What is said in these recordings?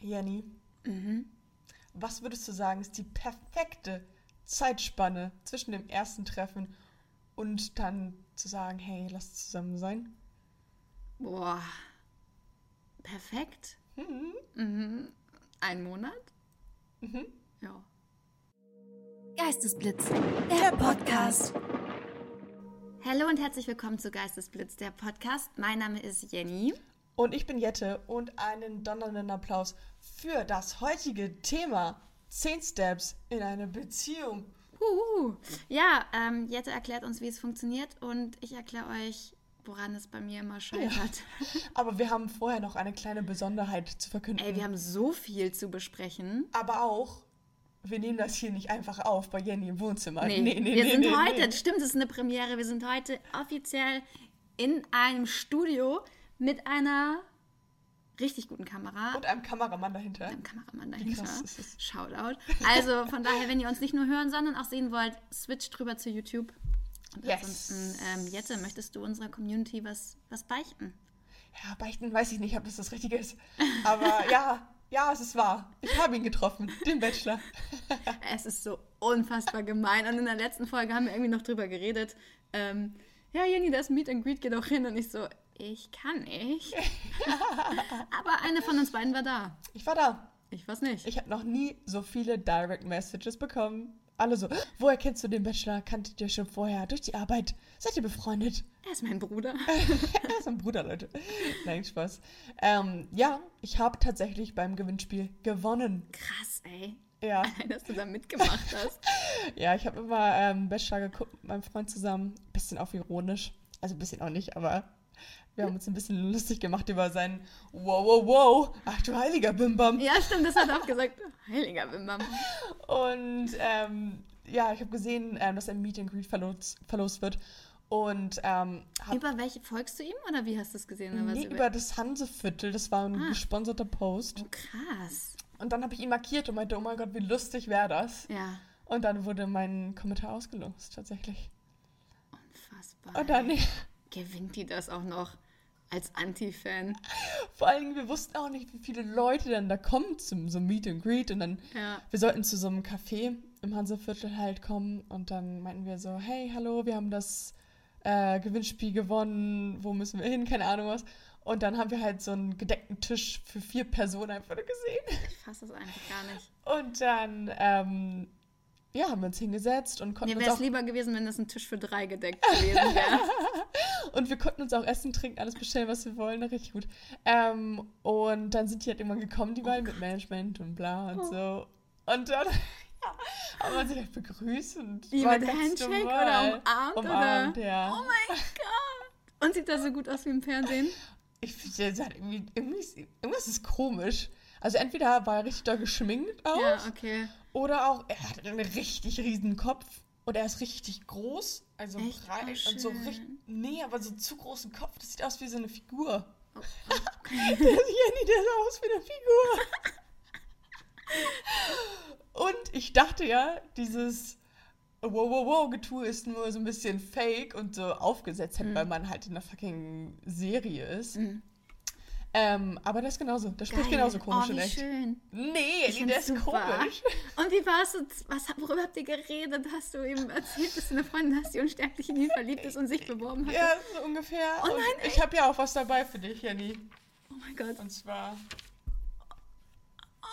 Jenny, Mhm. was würdest du sagen, ist die perfekte Zeitspanne zwischen dem ersten Treffen und dann zu sagen, hey, lass zusammen sein? Boah. Perfekt. Mhm. Mhm. Ein Monat? Mhm. Ja. Geistesblitz, der Podcast. Hallo und herzlich willkommen zu Geistesblitz, der Podcast. Mein Name ist Jenny. Und ich bin Jette und einen donnernden Applaus für das heutige Thema 10 Steps in eine Beziehung. Huhu. Ja, ähm, Jette erklärt uns, wie es funktioniert und ich erkläre euch, woran es bei mir immer scheitert. Aber wir haben vorher noch eine kleine Besonderheit zu verkünden. Ey, wir haben so viel zu besprechen. Aber auch, wir nehmen das hier nicht einfach auf bei Jenny im Wohnzimmer. Nee, wir sind heute, stimmt, es ist eine Premiere, wir sind heute offiziell in einem Studio mit einer richtig guten Kamera. Und einem Kameramann dahinter. einem Kameramann dahinter. krass? Shoutout. Also von daher, wenn ihr uns nicht nur hören, sondern auch sehen wollt, switcht drüber zu YouTube. Und Yes. ansonsten, ähm, Jette, möchtest du unserer Community was, was beichten? Ja, beichten weiß ich nicht, ob das das Richtige ist. Aber ja, ja, es ist wahr. Ich habe ihn getroffen, den Bachelor. Es ist so unfassbar gemein. Und in der letzten Folge haben wir irgendwie noch drüber geredet. Ähm, ja, Jenny, das Meet and Greet geht auch hin. Und ich so, ich kann nicht. Aber eine von uns beiden war da. Ich war da. Ich weiß nicht. Ich habe noch nie so viele Direct Messages bekommen. Alle so, woher kennst du den Bachelor? Kanntet ihr schon vorher? Durch die Arbeit? Seid ihr befreundet? er ist mein Bruder. Er ist ein Bruder, Leute. Nein, Spaß. Ähm, ja, ich habe tatsächlich beim Gewinnspiel gewonnen. Krass, ey. Ja, Allein, dass du da mitgemacht hast. ja ich habe immer ähm, Bachelor geguckt mit meinem Freund zusammen. Bisschen auf ironisch. Also ein bisschen auch nicht, aber wir haben uns ein bisschen lustig gemacht über seinen Wow, wow, wow. Ach du heiliger Bimbam. Ja, stimmt, das hat er auch gesagt. Heiliger Bimbam. Und ähm, ja, ich habe gesehen, ähm, dass ein Meet and Greet verlost, verlost wird. Und ähm, Über welche folgst du ihm oder wie hast du es gesehen? Oder was nee, über das Hanseviertel, das war ein Ah. gesponserter Post. Oh, krass. Und dann habe ich ihn markiert und meinte, oh mein Gott, wie lustig wäre das. Ja, Und dann wurde mein Kommentar ausgelost, tatsächlich. unfassbar. Und dann, Gewinnt die das auch noch als Anti-Fan? vor allen Dingen, wir wussten auch nicht, wie viele Leute dann da kommen zum so Meet and Greet. Und dann, Ja. wir sollten zu so einem Café im Hanseviertel halt kommen. Und dann meinten wir so, hey, hallo, wir haben das äh, Gewinnspiel gewonnen. Wo müssen wir hin? Keine Ahnung was. Und dann haben wir halt so einen gedeckten Tisch für vier Personen einfach gesehen. Ich fasse das einfach gar nicht. Und dann, ähm, ja, haben wir uns hingesetzt und konnten Mir wäre es lieber gewesen, wenn das ein Tisch für drei gedeckt gewesen wäre. Und wir konnten uns auch essen, trinken, alles bestellen, was wir wollen. Richtig gut. Ähm, und dann sind die halt irgendwann gekommen, die beiden, mit Management und bla und Oh. so. Und dann haben wir sich halt begrüßt und Wie war mit ganz Handshake normal. oder umarmt, Umarmt, oder? ja. Oh mein Gott. Und sieht das so gut aus wie im Fernsehen? Ich finde, hat irgendwie, irgendwie ist, irgendwas ist komisch. Also entweder war er richtig doll geschminkt auch, Ja, okay. oder auch, er hat einen richtig riesen Kopf. Und er ist richtig groß, also Echt? breit Oh, und so richtig. Nee, aber so zu großen Kopf. Das sieht aus wie so eine Figur. Oh, Der Jenny, der sah aus wie eine Figur. Und ich dachte ja, dieses wow, wow, wow Getue ist nur so ein bisschen fake und so aufgesetzt, halt, weil man halt in einer fucking Serie ist. Mhm. Ähm, aber das ist genauso. Das spricht Geil. genauso komisch oh, in wie echt. schön. Nee, Ich find's ist super. komisch. Und wie jetzt? Was, worüber habt ihr geredet? Hast du ihm erzählt, dass du eine Freundin hast, die unstärklich in ihn verliebt ist und sich beworben hat? Ja, so ungefähr. Oh Und nein, ich habe ja auch was dabei für dich, Jenny. Oh mein Gott. Und zwar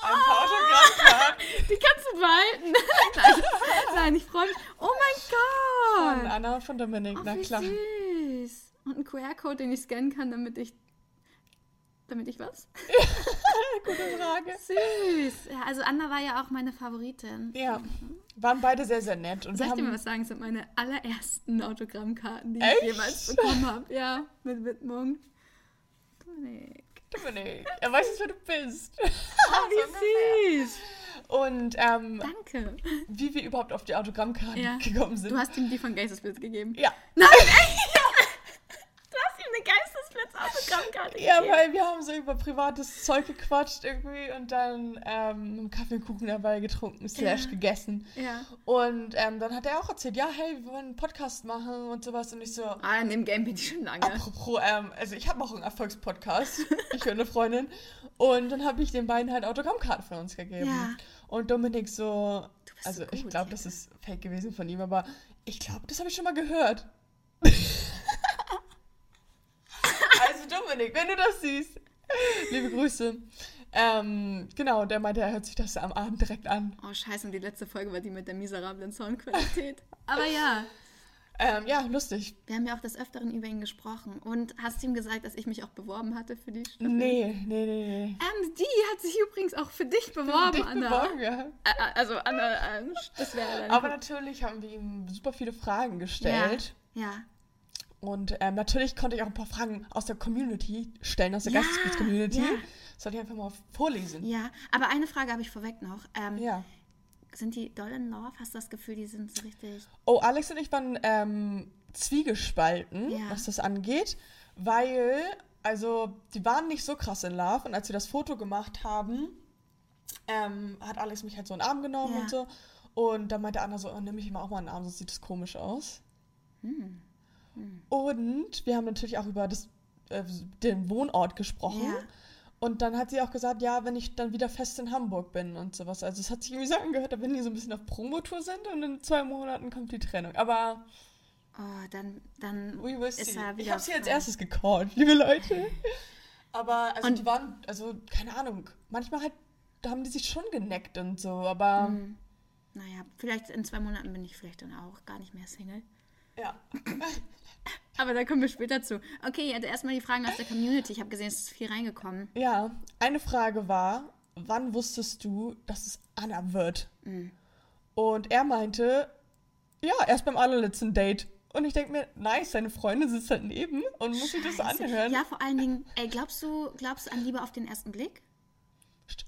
ein paar Autogrammkarten Die kannst du behalten. Nein, Nein ich freue mich. Oh mein von Gott. Anna und von Dominik. Oh, Na klar. süß. Und ein QR-Code, den ich scannen kann, damit ich. Damit ich was? Gute Frage. Süß. Ja, also Anna war ja auch meine Favoritin. Ja, waren beide sehr, sehr nett. Und Soll ich dir mal was sagen? Das sind meine allerersten Autogrammkarten, die Echt? ich jemals bekommen habe. Ja, mit Widmung. Dominik. Dominik, er weiß jetzt, wer du bist. Oh, wie süß. Und ähm, Danke. wie wir überhaupt auf die Autogrammkarten Ja. gekommen sind. Du hast ihm die von Geistesblitz gegeben. ja, Nein, echt? Geistesblitz-Autogrammkarte Autogrammkarte Ja, gegeben. weil wir haben so über privates Zeug gequatscht irgendwie und dann ähm, einen Kaffee und Kuchen dabei getrunken, slash Ja. gegessen. Ja. Und ähm, dann hat er auch erzählt, ja, hey, wir wollen einen Podcast machen und sowas. Und ich so, Ah, in dem Game bin ich schon lange. apropos, ähm, also ich habe auch einen Erfolgspodcast, ich und eine Freundin. Und dann habe ich den beiden halt Autogrammkarten von uns gegeben. Ja. Und Dominik so, also so ich gut, glaube, das ist fake gewesen von ihm, aber ich glaube, das habe ich schon mal gehört. also Dominik, wenn du das siehst, liebe Grüße. Ähm, genau, der meinte, er hört sich das am Abend direkt an. Oh, scheiße, und die letzte Folge war die mit der miserablen Soundqualität. Aber ja, Ähm, ja, lustig. wir haben ja auch des Öfteren über ihn gesprochen. Und hast du ihm gesagt, dass ich mich auch beworben hatte für die Staffel? Nee, nee, nee, nee. Ähm, die hat sich übrigens auch für dich beworben, Dich Anna. beworben, ja. Ä- Also, Anna, ähm, das wäre dann. Aber natürlich haben wir ihm super viele Fragen gestellt. Ja. Und ähm, natürlich konnte ich auch ein paar Fragen aus der Community stellen, aus der Ja, Geistesblitz-Community. ja. Soll ich einfach mal vorlesen? Ja, aber eine Frage habe ich vorweg noch. Ähm, Ja. Sind die doll in love? Hast du das Gefühl, die sind so richtig. Oh, Alex und ich waren ähm, zwiegespalten, Ja. was das angeht, weil, also, die waren nicht so krass in Love. Und als wir das Foto gemacht haben, ähm, hat Alex mich halt so in den Arm genommen und so. Und dann meinte Anna so, oh, nimm mich mal auch mal in den Arm, sonst sieht das komisch aus. Hm. Und wir haben natürlich auch über das, äh, den Wohnort gesprochen. Ja. Und dann hat sie auch gesagt, ja, wenn ich dann wieder fest in Hamburg bin und sowas. Also es hat sich irgendwie so angehört, da wenn die so ein bisschen auf Promotour sind und in zwei Monaten kommt die Trennung. Aber Oh, dann. dann ist er Ich habe sie als erstes gecallt, liebe Leute. Aber also Und- die waren, also keine Ahnung, manchmal halt da haben die sich schon geneckt und so, aber Hm. Naja, vielleicht in zwei Monaten bin ich vielleicht dann auch gar nicht mehr Single. ja. Aber da kommen wir später zu. Okay, also erstmal die Fragen aus der Community. Ich habe gesehen, es ist viel reingekommen. Ja, eine Frage war, wann wusstest du, dass es Anna wird? Mhm. Und er meinte, ja, erst beim allerletzten Date. Und ich denke mir, nice, seine Freundin sitzt halt neben und muss sich das anhören. Ja, vor allen Dingen, ey, glaubst du, glaubst du an Liebe auf den ersten Blick?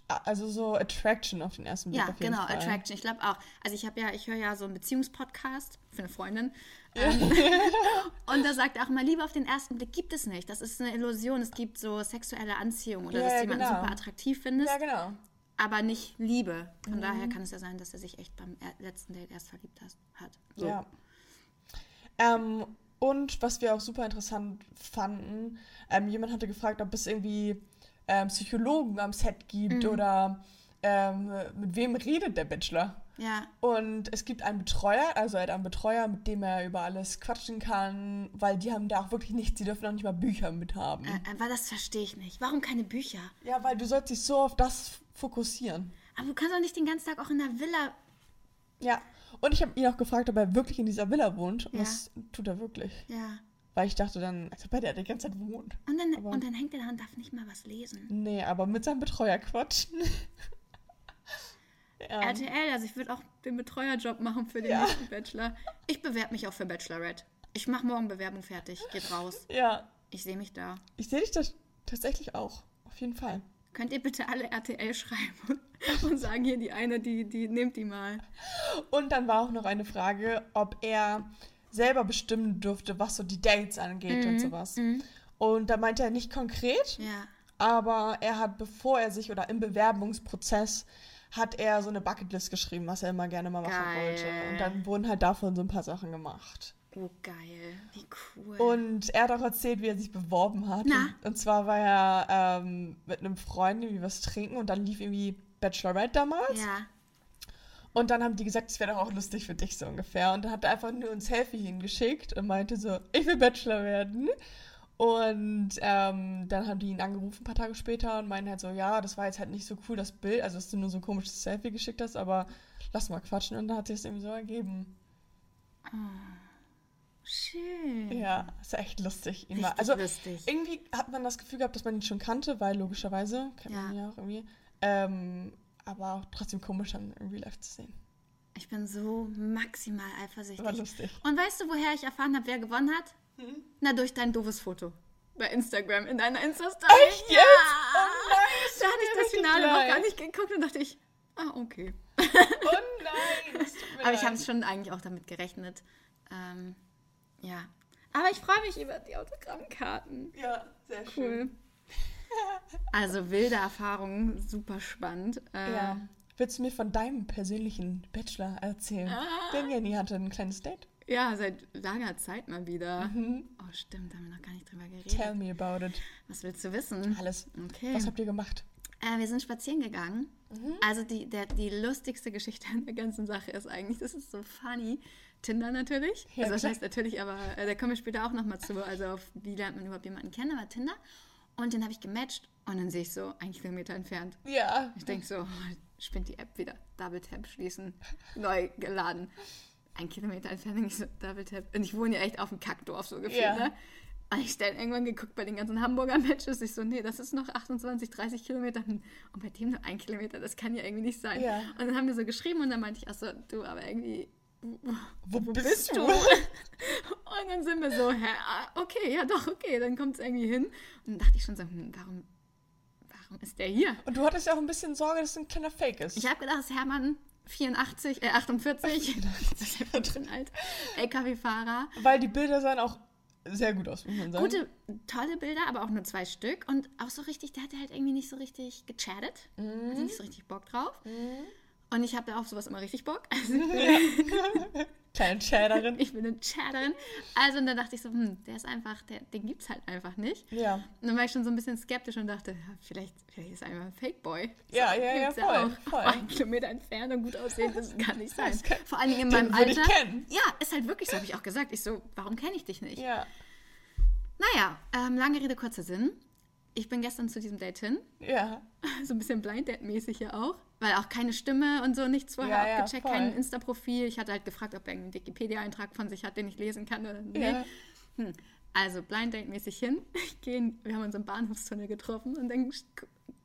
Also so Attraction auf den ersten Blick Ja, auf jeden genau, Fall. Attraction. Ich glaube auch. Also ich habe ja, ich höre ja so einen Beziehungspodcast für eine Freundin. Ähm, und da sagt auch mal, Liebe auf den ersten Blick gibt es nicht. Das ist eine Illusion. Es gibt so sexuelle Anziehung oder Ja, dass du ja, jemanden genau. super attraktiv findest, Ja, genau. aber nicht Liebe. Von Mhm. daher kann es ja sein, dass er sich echt beim letzten Date erst verliebt hat. So. Ja. Ähm, und was wir auch super interessant fanden, ähm, jemand hatte gefragt, ob es irgendwie ähm, Psychologen am Set gibt Mhm. oder ähm, mit wem redet der Bachelor. Ja, Und es gibt einen Betreuer, also er hat einen Betreuer, mit dem er über alles quatschen kann, weil die haben da auch wirklich nichts, die dürfen auch nicht mal Bücher mithaben. äh, aber das verstehe ich nicht. Warum keine Bücher? Ja, weil du sollst dich so auf das fokussieren. Aber du kannst doch nicht den ganzen Tag auch in der Villa. Ja. Und ich habe ihn auch gefragt, ob er wirklich in dieser Villa wohnt. Und Ja. das tut er wirklich. Ja. Weil ich dachte dann, als ob er da die ganze Zeit wohnt. Und dann, Aber- und dann hängt er da und darf nicht mal was lesen. Nee, aber mit seinem Betreuer quatschen. ja. RTL, also ich würde auch den Betreuerjob machen für den Ja. nächsten Bachelor. Ich bewerbe mich auch für Bachelorette. Ich mache morgen Bewerbung fertig. Geht raus. ja, Ich sehe mich da. ich sehe dich das tatsächlich auch. Auf jeden Fall. Könnt ihr bitte alle RTL schreiben und sagen hier die eine, die, die nehmt die mal. Und dann war auch noch eine Frage, ob er selber bestimmen durfte, was so die Dates angeht und sowas. Und da meinte er nicht konkret, Ja. aber er hat, bevor er sich oder im Bewerbungsprozess, hat er so eine Bucketlist geschrieben, was er immer gerne mal machen Geil. wollte. Und dann wurden halt davon so ein paar Sachen gemacht. Oh, geil. Wie cool. Und er hat auch erzählt, wie er sich beworben hat. Na? Und, und zwar war er ähm, mit einem Freund irgendwie was trinken und dann lief irgendwie Bachelorette damals. ja. Und dann haben die gesagt, es wäre doch auch lustig für dich so ungefähr. Und dann hat er einfach nur ein Selfie hingeschickt und meinte so, ich will Bachelor werden. Und ähm, dann haben die ihn angerufen ein paar Tage später und meinen halt so, ja, das war jetzt halt nicht so cool, das Bild, also dass du nur so ein komisches Selfie geschickt hast, aber lass mal quatschen. Und dann hat sich das irgendwie so ergeben. Schön. Ja, ist ja echt lustig. Ihn Richtig also lustig. irgendwie hat man das Gefühl gehabt, dass man ihn schon kannte, weil logischerweise kennt man Ja. ihn ja auch irgendwie. Ähm, aber auch trotzdem komisch dann in Real Life zu sehen. Ich bin so maximal War eifersüchtig. lustig. Und weißt du, woher ich erfahren habe, wer gewonnen hat? Hm? Na, durch dein doofes Foto. Bei Instagram, in deiner Insta-Story. Echt Ja. jetzt? Oh nein, es Da hatte ich das Finale noch gar nicht geguckt und dachte ich, ah, okay. Oh nein, es Aber ich habe schon eigentlich auch damit gerechnet. Ähm, ja. Aber ich freue mich über die Autogrammkarten. Ja, sehr schön. Also wilde Erfahrungen, super spannend. Äh, Ja. Willst du mir von deinem persönlichen Bachelor erzählen? Ah. Denn Jenny hatte ein kleines Date. ja, seit langer Zeit mal wieder. Oh, stimmt, da haben wir noch gar nicht drüber geredet. Mhm. Tell me about it. Was willst du wissen? Alles. Okay. Was habt ihr gemacht? Äh, wir sind spazieren gegangen. Mhm. Also die, der, die lustigste Geschichte an der ganzen Sache ist eigentlich, das ist so funny. Tinder natürlich. Ja, also das heißt natürlich, aber äh, da kommen wir später auch nochmal zu. Also auf wie lernt man überhaupt jemanden kennen, aber Tinder. Und den habe ich gematcht und dann sehe ich so ein Kilometer entfernt. Ja. Ich denke so, oh, spinnt die App wieder. Double Tap schließen. Neu geladen. Ein Kilometer entfernt, denke ich so, Double Tap. Und ich wohne ja echt auf dem Kackdorf so gefühlt, Ja. ne? Und ich dann irgendwann geguckt bei den ganzen Hamburger Matches. Ich so, nee, das ist noch 28, 30 Kilometer. Und bei dem nur ein Kilometer, das kann ja irgendwie nicht sein. Ja. Und dann haben wir so geschrieben und dann meinte ich auch so, du, aber irgendwie, Wo, bist du? und dann sind wir so, hä, ah, okay, ja doch, okay, dann kommt es irgendwie hin. Und dann dachte ich schon so, hm, warum, warum ist der hier? Und du hattest ja auch ein bisschen Sorge, dass es ein kleiner Fake ist. Ich habe gedacht, es ist Hermann 84, äh 48, das ist ja drin alt, LKW-Fahrer. Weil die Bilder sahen auch sehr gut aus, muss man sagen. Gute, tolle Bilder, aber auch nur zwei Stück. Und auch so richtig, der hatte halt irgendwie nicht so richtig gechattet. Also nicht so richtig Bock drauf. Und ich habe da auf sowas immer richtig Bock. Also ich bin, Kleine Chatterin. ich bin eine Chatterin. Also und dann dachte ich so, hm, der ist einfach, der, den gibt's halt einfach nicht. Ja. Und dann war ich schon so ein bisschen skeptisch und dachte, ja, vielleicht, vielleicht ist er einfach ein Fake-Boy. Ja, ja, ja, Gibt's voll, auch. voll. Ein Kilometer entfernt und gut aussehen, das kann nicht sein. Kann- Vor allen Dingen in Den meinem würde ich Alter. kennen. Ja, ist halt wirklich so, habe ich auch gesagt. Ich so, warum kenne ich dich nicht? Ja. Naja, ähm, lange Rede, kurzer Sinn. Ich bin gestern zu diesem Date hin. Ja. So ein bisschen Blind Date-mäßig ja auch. Weil auch keine Stimme und so, nichts vorher Ja, ja, abgecheckt, voll. kein Insta-Profil. Ich hatte halt gefragt, ob er einen Wikipedia-Eintrag von sich hat, den ich lesen kann oder nicht. Ja. Hm. Also Blind Date-mäßig hin. Ich gehe, wir haben uns im Bahnhofstunnel getroffen und dann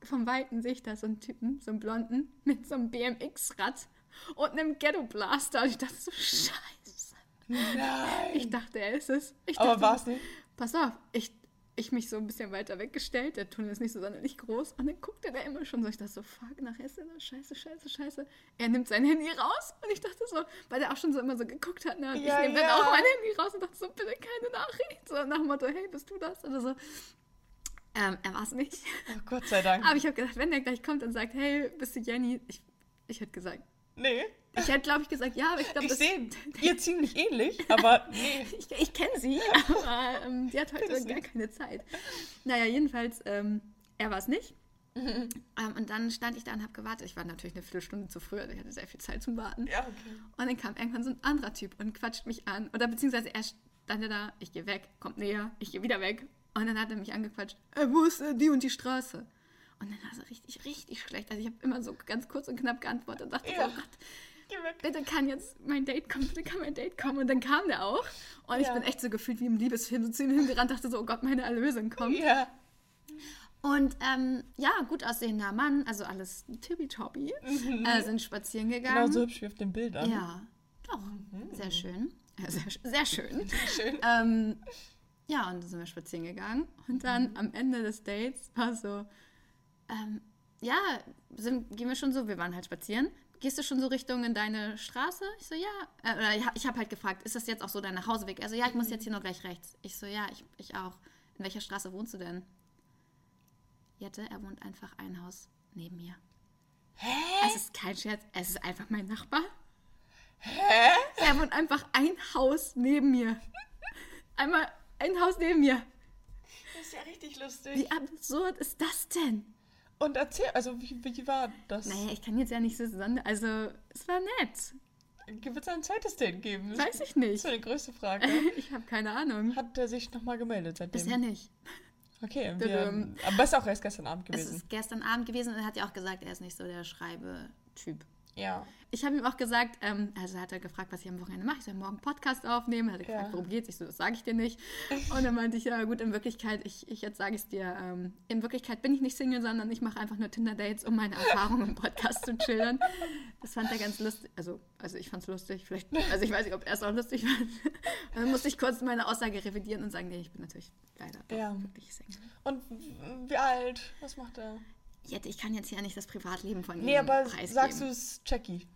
vom Weiten sehe ich da so einen Typen, so einen Blonden, mit so einem BMX-Rad und einem Ghetto-Blaster. Und ich dachte so, scheiße. Nein. Ich dachte, er ist es. Ich Aber dachte, war es nicht? Pass auf, ich, ich mich so ein bisschen weiter weggestellt. Der Tunnel ist nicht so sonderlich groß. Und dann guckte der immer schon so. Ich dachte so, fuck, nachher ist er da. Scheiße, scheiße, scheiße. Er nimmt sein Handy raus. Und ich dachte so, weil der auch schon so immer so geguckt hat. Ne? Und Ja, ich nehme ja. dann auch mein Handy raus und dachte so, bitte keine Nachricht. So nach dem Motto, hey, bist du das? Oder so. Ähm, er war es nicht. Oh, Gott sei Dank. Aber ich habe gedacht, wenn der gleich kommt und sagt, hey, bist du Jenny? Ich, ich hätte gesagt, Nee. Ich hätte, glaube ich, gesagt, ja, aber ich glaube, Ich das sehe ihr ziemlich ähnlich, aber nee. ich, ich kenne sie, aber ähm, die hat heute gar keine Zeit. Naja, jedenfalls, ähm, er war es nicht. Ähm, und dann stand ich da und habe gewartet. Ich war natürlich eine Viertelstunde zu früh, also ich hatte sehr viel Zeit zum Warten. Ja, okay. Und dann kam irgendwann so ein anderer Typ und quatscht mich an. Oder beziehungsweise er stand da, ich gehe weg, kommt näher, ich gehe wieder weg. Und dann hat er mich angequatscht, äh, wo ist äh, die und die Straße? Und dann war es richtig, richtig schlecht. Also ich habe immer so ganz kurz und knapp geantwortet und dachte, Ja. oh Gott. Bitte kann jetzt mein Date kommen, bitte kann mein Date kommen. Und dann kam der auch. Und ich Ja. bin echt so gefühlt wie im Liebesfilm so zu ihm hingerannt, dachte so, oh Gott, meine Erlösung kommt. Ja. Und ähm, ja, gut aussehender Mann, also alles tippitoppi, äh, sind spazieren gegangen. Genau so hübsch wie auf dem Bild. Ja, doch, sehr schön. Äh, sehr, sch- sehr schön. Schön. ähm, ja, und dann sind wir spazieren gegangen. Und dann am Ende des Dates war so, ähm, ja, sind, gehen wir schon so, wir waren halt spazieren. Gehst du schon so Richtung in deine Straße? Ich so, ja. Äh, oder ich, ich habe halt gefragt, ist das jetzt auch so dein Nachhauseweg? Also, ja, ich muss jetzt hier noch gleich rechts. Ich so, ja, ich, ich auch. In welcher Straße wohnst du denn? Jette, er wohnt einfach ein Haus neben mir. Hä? Es ist kein Scherz, es ist einfach mein Nachbar. Hä? Er wohnt einfach ein Haus neben mir. Einmal ein Haus neben mir. Das ist ja richtig lustig. Wie absurd ist das denn? Und erzähl, also wie, wie war das? Naja, ich kann jetzt ja nicht so sonder... Also, es war nett. Wird es ein zweites Date geben? Weiß ich Das nicht. ist eine größte Frage. Ich habe keine Ahnung. Hat er sich nochmal gemeldet seitdem? Bisher nicht. Okay, wir, aber es ist auch erst gestern Abend Es gewesen. ist gestern Abend gewesen und er hat ja auch gesagt, er ist nicht so der Schreibe-Typ. Ja. Ich habe ihm auch gesagt, ähm, also hat er gefragt, was ich am Wochenende mache. Ich soll morgen Podcast aufnehmen. Er hat gefragt, Ja. worum geht's? Ich so, das sage ich dir nicht. Und dann meinte ich, ja gut, in Wirklichkeit, ich, ich jetzt sage ich es dir, ähm, in Wirklichkeit bin ich nicht Single, sondern ich mache einfach nur Tinder-Dates, um meine Erfahrungen im Podcast zu schildern. Das fand er ganz lustig. Also, also ich fand es lustig. Vielleicht, also ich weiß nicht, ob er es auch lustig fand. Und dann musste ich kurz meine Aussage revidieren und sagen, nee, ich bin natürlich leider Ja. wirklich Single. Und wie alt? Was macht er? Jette, ich kann jetzt hier nicht das Privatleben von Nee, ihm aber preisgeben. sagst du es Jackie?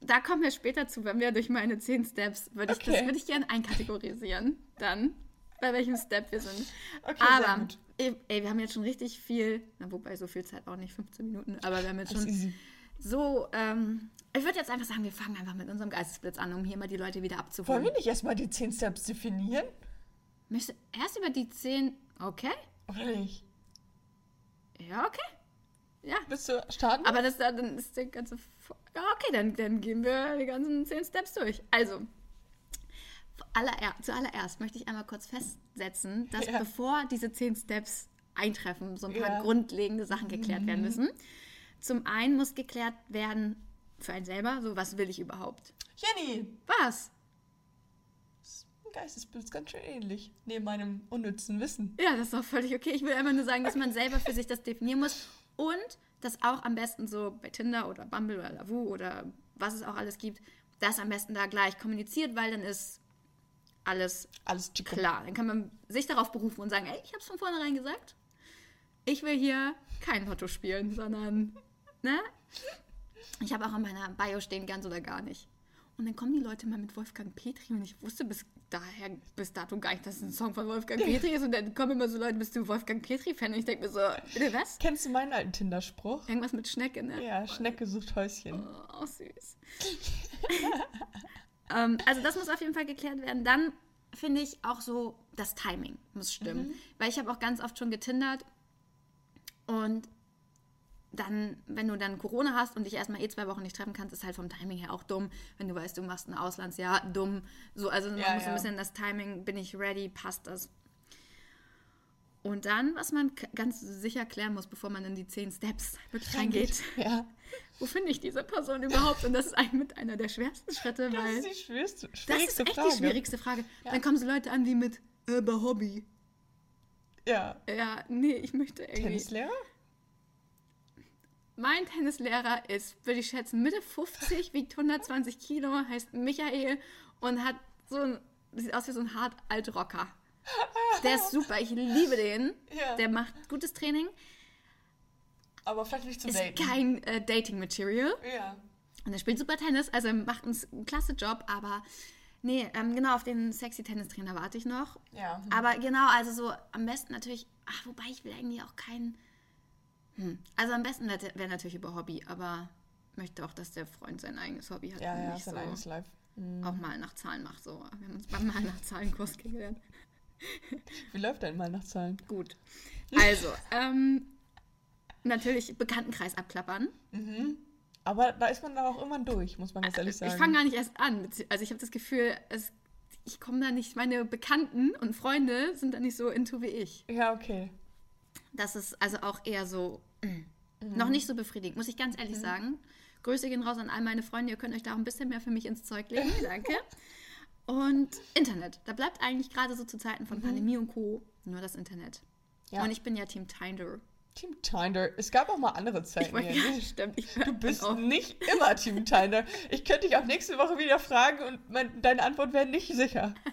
Da kommen wir später zu, wenn wir durch meine zehn Steps, würde ich, das würde ich gerne einkategorisieren. Dann. bei welchem Step wir sind. Okay, aber, ey, ey, wir haben jetzt schon richtig viel, na, wobei so viel Zeit auch nicht, 15 Minuten, aber wir haben jetzt schon so, ähm, ich würde jetzt einfach sagen, wir fangen einfach mit unserem Geistesblitz an, um hier mal die Leute wieder Wollen abzuholen. wir nicht erstmal die 10 Steps definieren? Du erst über die 10, okay? Oder nicht? Ja, okay. Ja, Willst du starten? aber das dann ist der ganze. Ja, okay, dann, dann gehen wir die ganzen 10 Steps durch. Also, aller, zuallererst möchte ich einmal kurz festsetzen, dass Ja. bevor diese 10 Steps eintreffen, so ein paar Ja. grundlegende Sachen geklärt werden müssen. Zum einen muss geklärt werden, für einen selber, so was will ich überhaupt? Jenny! Was? Ein Geistesbild ist ganz schön ähnlich. Neben meinem unnützen Wissen. Ja, das ist auch völlig okay. Ich will einfach nur sagen, dass man selber für sich das definieren muss und das auch am besten so bei Tinder oder Bumble oder Lavu oder was es auch alles gibt, das am besten da gleich kommuniziert, weil dann ist alles Alles klar. Dann kann man sich darauf berufen und sagen, ey, ich habe es von vornherein gesagt. Ich will hier kein Lotto spielen, sondern, ne? Ich habe auch in meiner Bio stehen, ganz oder gar nicht. Und dann kommen die Leute mal mit Wolfgang Petri und ich wusste bis daher, bis dato gar nicht, dass es ein Song von Wolfgang Petri ist. Und dann kommen immer so Leute, bist du Wolfgang Petri-Fan? Und ich denke mir so, bitte was? Kennst du meinen alten Tinder-Spruch? Irgendwas mit Schnecke, ne? Ja, Schnecke sucht Häuschen. Oh, süß. ähm, also das muss auf jeden Fall geklärt werden. Dann finde ich auch so, das Timing muss stimmen. Weil ich habe auch ganz oft schon getindert und dann, wenn du dann Corona hast und dich erstmal eh zwei Wochen nicht treffen kannst, ist halt vom Timing her auch dumm. Wenn du weißt, du machst ein Auslandsjahr, dumm. So, also man Ja, muss ja. ein bisschen das Timing, bin ich ready, passt das. Und dann, was man ganz sicher klären muss, bevor man in die zehn Steps wirklich reingeht, Ja. wo finde ich diese Person überhaupt? Und das ist eigentlich mit einer der schwersten Schritte, Das weil ist die schwierigste, das ist schwierigste echt Frage. die schwierigste Frage. Dann kommen so Leute an wie mit äh, bei Hobby. Ja. Ja, nee, ich möchte irgendwie. Tennislehrer? Mein Tennislehrer ist, würde ich schätzen, Mitte 50, wiegt 120 Kilo, heißt Michael und hat so ein, sieht aus wie so ein hart Altrocker. Der ist super, ich liebe den. Ja. Der macht gutes Training. Aber vielleicht nicht zum Ist Daten. kein äh, Dating-Material. Ja. Und er spielt super Tennis, also er macht einen, klasse Job, aber nee, ähm, genau, auf den sexy Tennistrainer warte ich noch. Ja. Aber genau, also so am besten natürlich, ach, wobei ich will eigentlich auch keinen. Hm. Also am besten wäre wär natürlich über Hobby, aber möchte auch, dass der Freund sein eigenes Hobby hat Ja, und ja, nicht sein so eigenes Live. auch mal nach Zahlen macht. So. Wir haben uns beim Mal nach Zahlenkurs kennengelernt. Wie läuft dein mal nach Zahlen? Gut. Also, ähm, natürlich Bekanntenkreis abklappern. Aber da ist man dann auch immer durch, muss man ganz ehrlich sagen. Ich fange gar nicht erst an. Also ich habe das Gefühl, es, ich komme da nicht, meine Bekannten und Freunde sind da nicht so into wie ich. Ja, okay. Das ist also auch eher so mm, noch nicht so befriedigend, muss ich ganz ehrlich sagen. Grüße gehen raus an all meine Freunde, ihr könnt euch da auch ein bisschen mehr für mich ins Zeug legen. Danke. Und Internet. Da bleibt eigentlich gerade so zu Zeiten von Pandemie und Co. nur das Internet. Ja. Und ich bin ja Team Tinder. Team Tinder. Es gab auch mal andere Ich Zeiten. wollte, Jenny. ja, stimmt. Ich Du bist auch, nicht immer Team Tinder. Ich könnte dich auch nächste Woche wieder fragen und mein, deine Antwort wäre nicht sicher.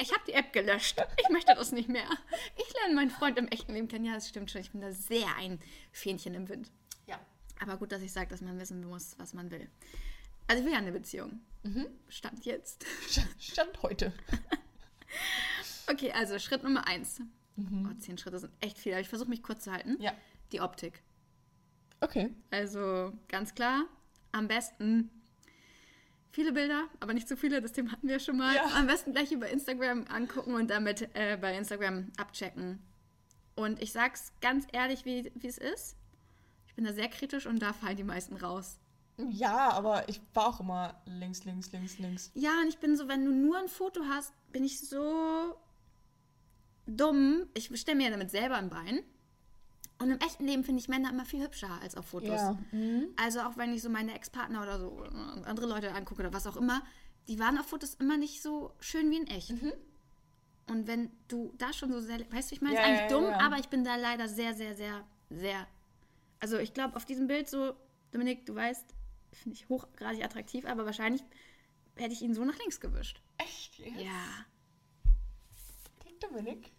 Ich habe die App gelöscht. Ich möchte das nicht mehr. Ich lerne meinen Freund im echten Leben kennen. Ja, das stimmt schon. Ich bin da sehr ein Fähnchen im Wind. Ja. Aber gut, dass ich sage, dass man wissen muss, was man will. Also ich will ja eine Beziehung. Stand jetzt. Stand heute. Okay, also Schritt Nummer eins. Oh, zehn Schritte sind echt viel, aber ich versuche mich kurz zu halten. Ja. Die Optik. Okay. Also ganz klar, am besten viele Bilder, aber nicht zu viele, das Thema hatten wir schon mal. Ja. Am besten gleich über Instagram angucken und damit äh, bei Instagram abchecken. Und ich sag's ganz ehrlich, wie es ist. Ich bin da sehr kritisch und da fallen die meisten raus. Ja, aber ich war auch immer links, links, links, links. Ja, und ich bin so, wenn du nur ein Foto hast, bin ich so dumm. Ich stelle mir ja damit selber ein Bein. Und im echten Leben finde ich Männer immer viel hübscher als auf Fotos. Ja. Mhm. Also auch wenn ich so meine Ex-Partner oder so andere Leute angucke oder was auch immer, die waren auf Fotos immer nicht so schön wie in echt. Mhm. Und wenn du da schon so sehr, weißt du, ich meine, Ja, ist eigentlich ja, dumm, aber ich bin da leider sehr, sehr, sehr, sehr. Also ich glaube, auf diesem Bild so, Dominik, du weißt, finde ich hochgradig attraktiv, aber wahrscheinlich hätte ich ihn so nach links gewischt. Echt? jetzt? Ja. Dominik?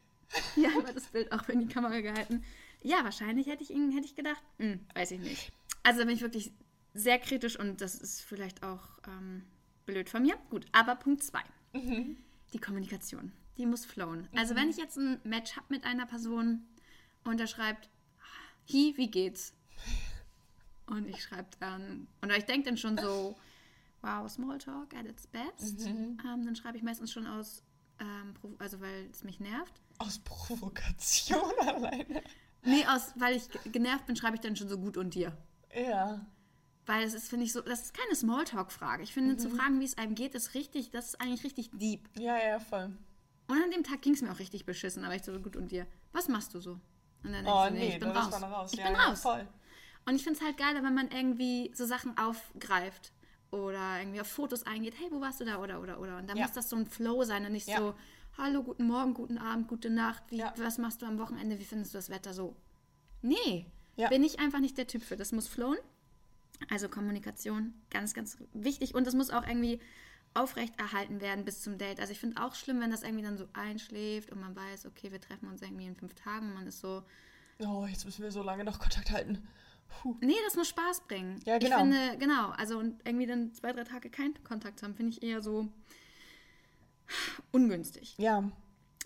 Ja, aber das Bild auch in die Kamera gehalten. Ja, wahrscheinlich hätte ich ihn, hätte ich gedacht, hm, weiß ich nicht. Also da bin ich wirklich sehr kritisch und das ist vielleicht auch ähm, blöd von mir. Gut, aber Punkt zwei. Die Kommunikation. die muss flowen. Also wenn ich jetzt ein Match habe mit einer Person und er schreibt, hi, wie geht's? Und ich schreibe dann, oder ich denke dann schon so, wow, Smalltalk at its best. Ähm, dann schreibe ich meistens schon aus, ähm, also weil es mich nervt. Aus Provokation alleine. Nee, aus, weil ich ge- genervt bin, schreibe ich dann schon so gut und dir. Ja. Weil das ist, finde ich, so, das ist keine Smalltalk-Frage. Ich finde, zu fragen, wie es einem geht, ist richtig, das ist eigentlich richtig deep. Ja, ja, voll. Und an dem Tag ging es mir auch richtig beschissen, aber ich so, gut und dir, was machst du so? Und dann Oh, ich so, nee, ich bin raus. raus. Ich ja, bin ja, raus. Voll. Und ich finde es halt geiler, wenn man irgendwie so Sachen aufgreift oder irgendwie auf Fotos eingeht. Hey, wo warst du da? Oder, oder, oder. Und dann Ja. muss das so ein Flow sein und nicht Ja. so, hallo, guten Morgen, guten Abend, gute Nacht. Wie, Ja. Was machst du am Wochenende? Wie findest du das Wetter so? Nee, bin ich einfach nicht der Typ für. Das muss flowen. Also Kommunikation, ganz, ganz wichtig. Und das muss auch irgendwie aufrechterhalten werden bis zum Date. Also ich finde auch schlimm, wenn das irgendwie dann so einschläft und man weiß, okay, wir treffen uns irgendwie in fünf Tagen und man ist so, Oh, jetzt müssen wir so lange noch Kontakt halten. Puh. Nee, das muss Spaß bringen. Ja, genau. Ich finde, genau, also und irgendwie dann zwei, drei Tage keinen Kontakt haben, finde ich eher so ungünstig. Ja.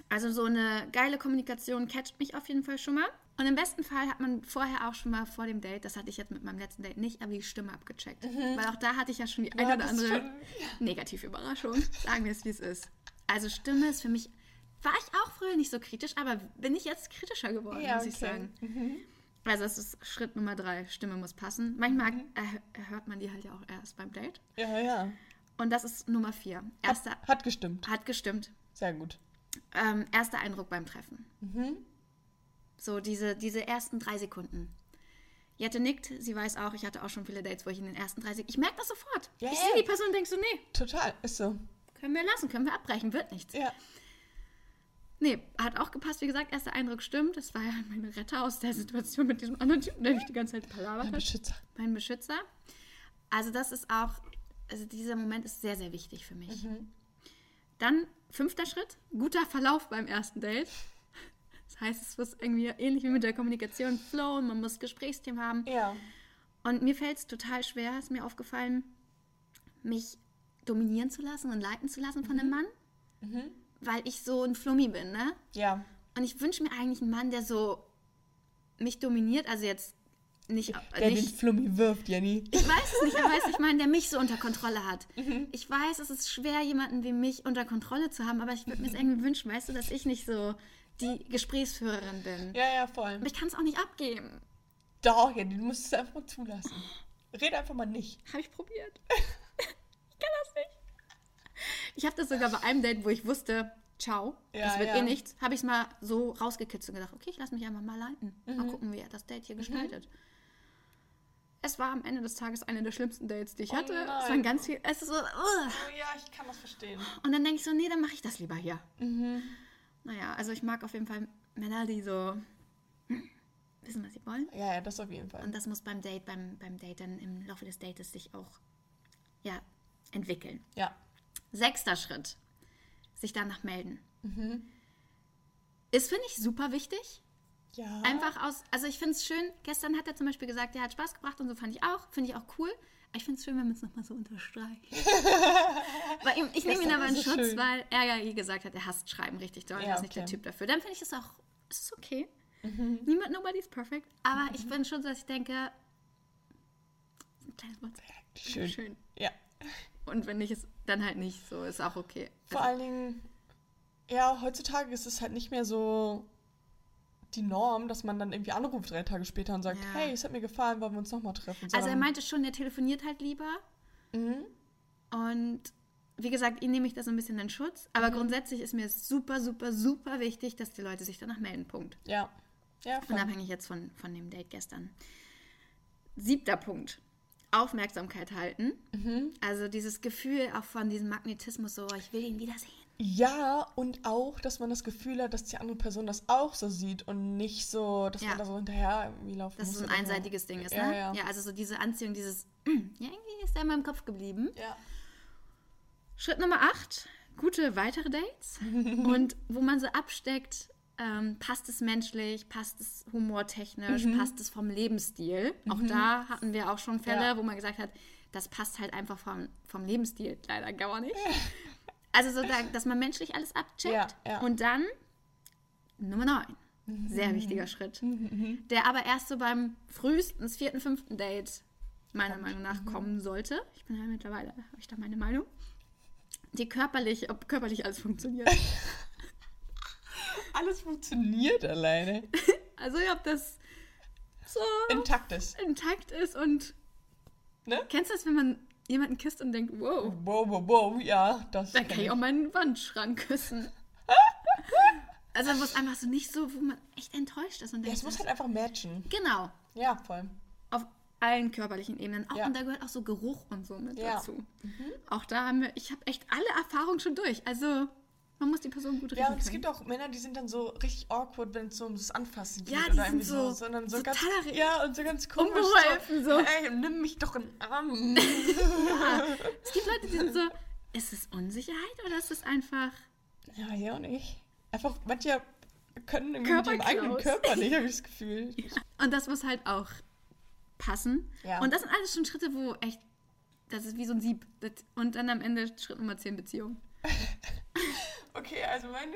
Also so eine geile Kommunikation catcht mich auf jeden Fall schon mal. Und im besten Fall hat man vorher auch schon mal vor dem Date, das hatte ich jetzt mit meinem letzten Date nicht, aber die Stimme abgecheckt. Weil auch da hatte ich ja schon die eine Mhm. Ja, oder andere schon- negative Überraschung. Sagen wir es, wie es ist. Also Stimme ist für mich, war ich auch früher nicht so kritisch, aber bin ich jetzt kritischer geworden, Ja, muss ich sagen. Also das ist Schritt Nummer drei, Stimme muss passen. Manchmal Mhm. erh- hört man die halt ja auch erst beim Date. Ja, ja. Und das ist Nummer vier. Erster, Hat, hat gestimmt. hat gestimmt. Sehr gut. Ähm, erster Eindruck beim Treffen. Mhm. So diese, diese ersten drei Sekunden. Jette nickt, sie weiß auch, ich hatte auch schon viele Dates, wo ich in den ersten drei Sekunden, ich merke das sofort. Ja, ich sehe die Person und denke so, nee, Total. Ist so. können wir lassen, können wir abbrechen, wird nichts. Ja. Nee, hat auch gepasst, wie gesagt, erster Eindruck stimmt. Das war ja mein Retter aus der Situation mit diesem anderen Typen, der mich die ganze Zeit palabert Ein hat. Beschützer. Mein Beschützer. Also das ist auch, also dieser Moment ist sehr, sehr wichtig für mich. Mhm. Dann fünfter Schritt, guter Verlauf beim ersten Date. Das heißt, es muss irgendwie ähnlich wie mit der Kommunikation flowen, man muss Gesprächsthemen haben. Ja. Und mir fällt es total schwer, ist mir aufgefallen, mich dominieren zu lassen und leiten zu lassen von einem Mann, weil ich so ein Flummi bin, ne? Ja. Und ich wünsche mir eigentlich einen Mann, der so mich dominiert, also jetzt nicht, Der nicht den Flummi wirft, Jenny. ich weiß es nicht, aber weißt ich meine, der mich so unter Kontrolle hat. Mhm. Ich weiß, es ist schwer, jemanden wie mich unter Kontrolle zu haben, aber ich würde mir es irgendwie wünschen, weißt du, dass ich nicht so die Gesprächsführerin bin. Ja, ja, voll. Aber ich kann es auch nicht abgeben. Doch, Jenny, du musst es einfach mal zulassen. Rede einfach mal nicht. Habe ich probiert. ich kann das nicht. Ich habe das sogar bei einem Date, wo ich wusste, ciao, Ja, das wird ja. eh nichts, habe ich es mal so rausgekitzelt und gedacht, okay, ich lasse mich einfach mal leiten. Mhm. Mal gucken, wie er das Date hier gestaltet. Es war am Ende des Tages eine der schlimmsten Dates, die ich Oh hatte. es nein. waren ganz viel, es ist so, ugh. Oh ja, ich kann das verstehen. Und dann denke ich so, nee, dann mache ich das lieber hier. Mhm. Naja, also ich mag auf jeden Fall Männer, die so hm, wissen, was sie wollen. Ja, ja, das auf jeden Fall. Und das muss beim Date, beim, beim Date dann im Laufe des Dates sich auch ja, entwickeln. Ja. Sechster Schritt. Sich danach melden. Mhm. Ist, finde ich, super wichtig. Ja. Einfach aus, also ich finde es schön, gestern hat er zum Beispiel gesagt, er hat Spaß gebracht und so fand ich auch, finde ich auch cool. Aber ich finde es schön, wenn man es nochmal so unterstreicht. weil ihm, ich nehme ihn aber in Schutz, schön. weil er ja, wie gesagt hat, er hasst Schreiben richtig doll. Ja, er ist nicht der okay. Typ dafür. Dann finde ich es auch, es ist okay. Mhm. Niemand, nobody's perfect. Aber ich bin schon so, dass ich denke, ein kleines Wort. Schön. Schön. Ja. Und wenn nicht, ist dann halt nicht so, ist auch okay. Vor Also, allen Dingen, ja, heutzutage ist es halt nicht mehr so die Norm, dass man dann irgendwie anruft drei Tage später und sagt, Ja. hey, es hat mir gefallen, wollen wir uns nochmal treffen. also er Sondern- meinte schon, er telefoniert halt lieber. Mhm. Und wie gesagt, ihn nehme ich da so ein bisschen in Schutz. Aber Mhm. grundsätzlich ist mir super, super, super wichtig, dass die Leute sich danach melden. Punkt. Ja. Ja, voll. Unabhängig jetzt von, von dem Date gestern. Siebter Punkt. Aufmerksamkeit halten. Mhm. Also dieses Gefühl auch von diesem Magnetismus, so ich will ihn wiedersehen. Ja, und auch, dass man das Gefühl hat, dass die andere Person das auch so sieht und nicht so, dass Ja. man da so hinterher irgendwie laufen Dass muss. es ein oder so. einseitiges Ding ist, Ja, ne? ja. also so diese Anziehung, dieses, "Mm, ja, irgendwie ist er in meinem Kopf geblieben. Ja. Schritt Nummer 8, gute weitere Dates. und wo man so absteckt, ähm, passt es menschlich, passt es humortechnisch, Mhm. passt es vom Lebensstil. Auch da hatten wir auch schon Fälle, Ja. wo man gesagt hat, das passt halt einfach vom, vom Lebensstil leider gar nicht. Also so, da, dass man menschlich alles abcheckt. Ja, ja. Und dann Nummer 9. Sehr wichtiger Schritt. Der aber erst so beim frühestens vierten, fünften Date meiner Meinung nach kommen sollte. Ich bin ja mittlerweile, habe ich da meine Meinung. Die körperlich, ob körperlich alles funktioniert. Alles funktioniert alleine. Also ob das so Intakt ist. intakt ist und Ne? kennst du das, wenn man jemanden küsst und denkt, wow, Wow, wow, wow, ja, das dann kann ich auch meinen Wandschrank küssen. also wo es einfach so nicht so, wo man echt enttäuscht ist und Ja, denkt, es muss halt einfach matchen. genau, Ja, voll. auf allen körperlichen Ebenen. Auch, Ja. Und da gehört auch so Geruch und so mit Ja. Mhm. dazu. Auch da haben wir, ich habe echt alle Erfahrungen schon durch. Also man muss die Person gut riechen Ja, und es können. gibt auch Männer, die sind dann so richtig awkward, wenn es so ums Anfassen geht. Ja, die oder sind irgendwie so sondern so, so ganz, ja, und so ganz komisch. unbeholfen, so. Ey, nimm mich doch in den Arm. Ja. Es gibt Leute, die sind so, ist es Unsicherheit oder ist es einfach... ja, ja und ich. Einfach, manche können irgendwie mit ihrem eigenen. Körper nicht, habe ich das Gefühl. Und das muss halt auch passen. Ja. Und das sind alles schon Schritte, wo echt, das ist wie so ein Sieb. Und dann am Ende Schritt Nummer 10 Beziehung. Okay, also meine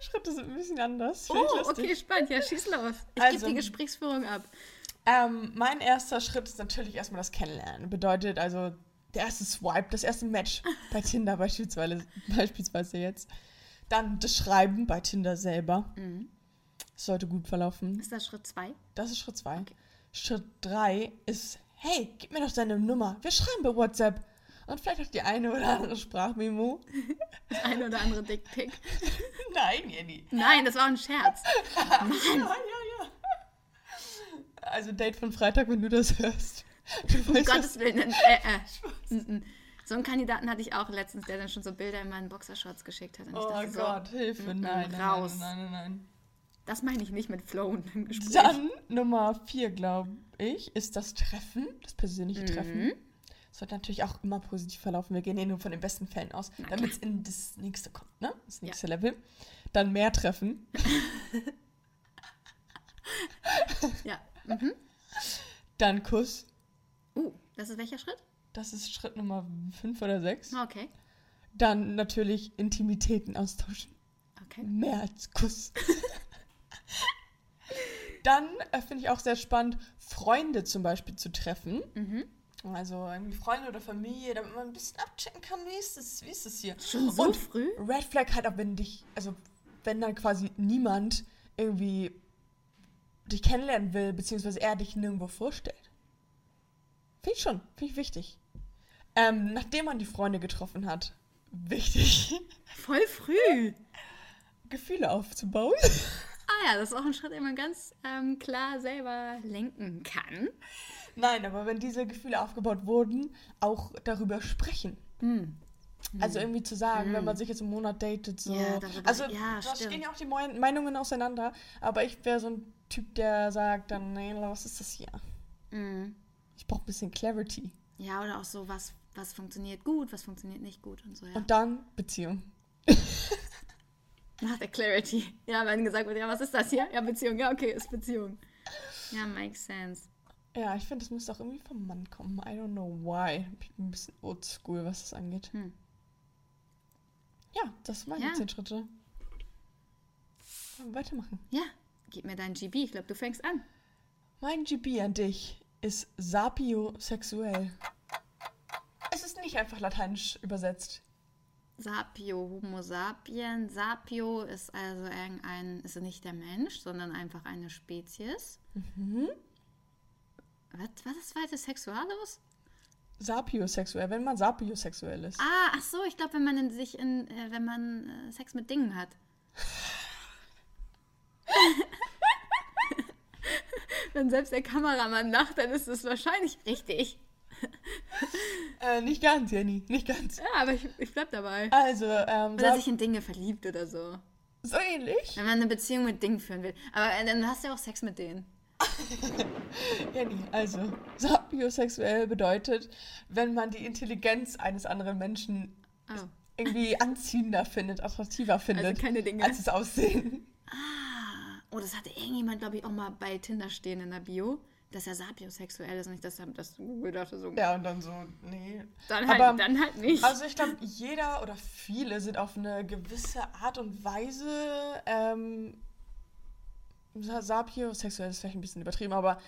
Schritte sind ein bisschen anders. Oh, okay, spannend. Ja, schieß los. Ich Also- gebe die Gesprächsführung ab. Ähm, mein erster Schritt ist natürlich erstmal das Kennenlernen. Bedeutet also der erste Swipe, das erste Match bei Tinder beispielsweise, beispielsweise jetzt. Dann das Schreiben bei Tinder selber. Das sollte gut verlaufen. Ist das Schritt 2? Das ist Schritt zwei. Schritt drei ist, hey, gib mir doch deine Nummer. Wir schreiben bei WhatsApp. Und vielleicht auch die eine oder andere Sprachmemo. Das eine oder andere Dickpick. Nein, Jenny. Nein, das war ein Scherz. Ja, ja, ja. Also Date von Freitag, wenn du das hörst. Du Um weißt, Gottes Willen. Äh, äh. Mm, mm. So einen Kandidaten hatte ich auch letztens, der dann schon so Bilder in meinen Boxershorts geschickt hat. Und ich Oh dachte so, Gott, Hilfe, mm, nein, raus. nein, nein, nein, nein. das meine ich nicht mit Flown im Gespräch. Dann Nummer vier, glaube ich, ist das Treffen, das persönliche Mhm. Treffen. Das wird natürlich auch immer positiv verlaufen. Wir gehen hier nur von den besten Fällen aus, damit es in das nächste kommt, ne? Das nächste Level. Dann mehr Treffen. Ja. Mhm. Dann Kuss. Uh, das ist welcher Schritt? Das ist Schritt Nummer fünf oder sechs. Okay. Dann natürlich Intimitäten austauschen. Okay. Mehr als Kuss. Dann äh, finde ich auch sehr spannend, Freunde zum Beispiel zu treffen. Mhm. Also irgendwie Freunde oder Familie, damit man ein bisschen abchecken kann, wie ist es, wie ist es hier. Schon so Und früh? Red Flag halt auch, wenn dich, also wenn dann quasi niemand irgendwie dich kennenlernen will, beziehungsweise er dich nirgendwo vorstellt. Finde ich schon, finde ich wichtig. Ähm, nachdem man die Freunde getroffen hat, wichtig, Voll früh. Gefühle aufzubauen. Ah ja, das ist auch ein Schritt, den man ganz ähm, klar selber lenken kann. Nein, aber wenn diese Gefühle aufgebaut wurden, auch darüber sprechen. Hm. Also irgendwie zu sagen, wenn man sich jetzt im Monat datet, so. Ja, darüber- also ja, da stimmt. stehen ja auch die Meinungen auseinander, aber ich wäre so ein Typ, der sagt dann, nee, was ist das hier? Mhm. Ich brauche ein bisschen Clarity. Ja, oder auch so, was, was funktioniert gut, was funktioniert nicht gut und so, ja. Und dann Beziehung. Nach der Clarity. Ja, wenn gesagt wird, ja, was ist das hier? Ja, Beziehung. Ja, okay, ist Beziehung. Ja, makes sense. Ja, ich finde, das müsste auch irgendwie vom Mann kommen. I don't know why. Ich bin ein bisschen oldschool, was das angeht. Hm. Ja, das waren Ja. die zehn Schritte. Weitermachen. Ja, gib mir dein GB. Ich glaube, du fängst an. Mein GB an dich ist sapiosexuell. Es ist nicht einfach lateinisch übersetzt. Sapio, Homo sapien. Sapio ist also irgendein, ist nicht der Mensch, sondern einfach eine Spezies. Mhm. Was, was ist weiter Sexualos? Sapiosexuell, wenn man sapiosexuell ist. Ah, ach so, ich glaube, wenn man in sich in, äh, wenn man äh, Sex mit Dingen hat. wenn selbst der Kameramann lacht, dann ist es wahrscheinlich richtig. Äh, nicht ganz, Jenny, nicht ganz. Ja, aber ich, ich bleib dabei. Also, ähm, Oder sich in Dinge verliebt oder so. so ähnlich. Wenn man eine Beziehung mit Dingen führen will. Aber äh, dann hast du ja auch Sex mit denen. Jenny, also, sapiosexuell bedeutet, wenn man die Intelligenz eines anderen Menschen Oh. irgendwie anziehender findet, attraktiver findet, keine Dinge. als das Aussehen. Oh, das hatte irgendjemand, glaube ich, auch mal bei Tinder stehen in der Bio. dass er sapiosexuell ist und nicht, dass er das Google dachte so. Ja, und dann so, nee. Dann halt, Aber- dann halt nicht. Also ich glaube, jeder oder viele sind auf eine gewisse Art und Weise ähm, sapiosexuell ist vielleicht ein bisschen übertrieben, aber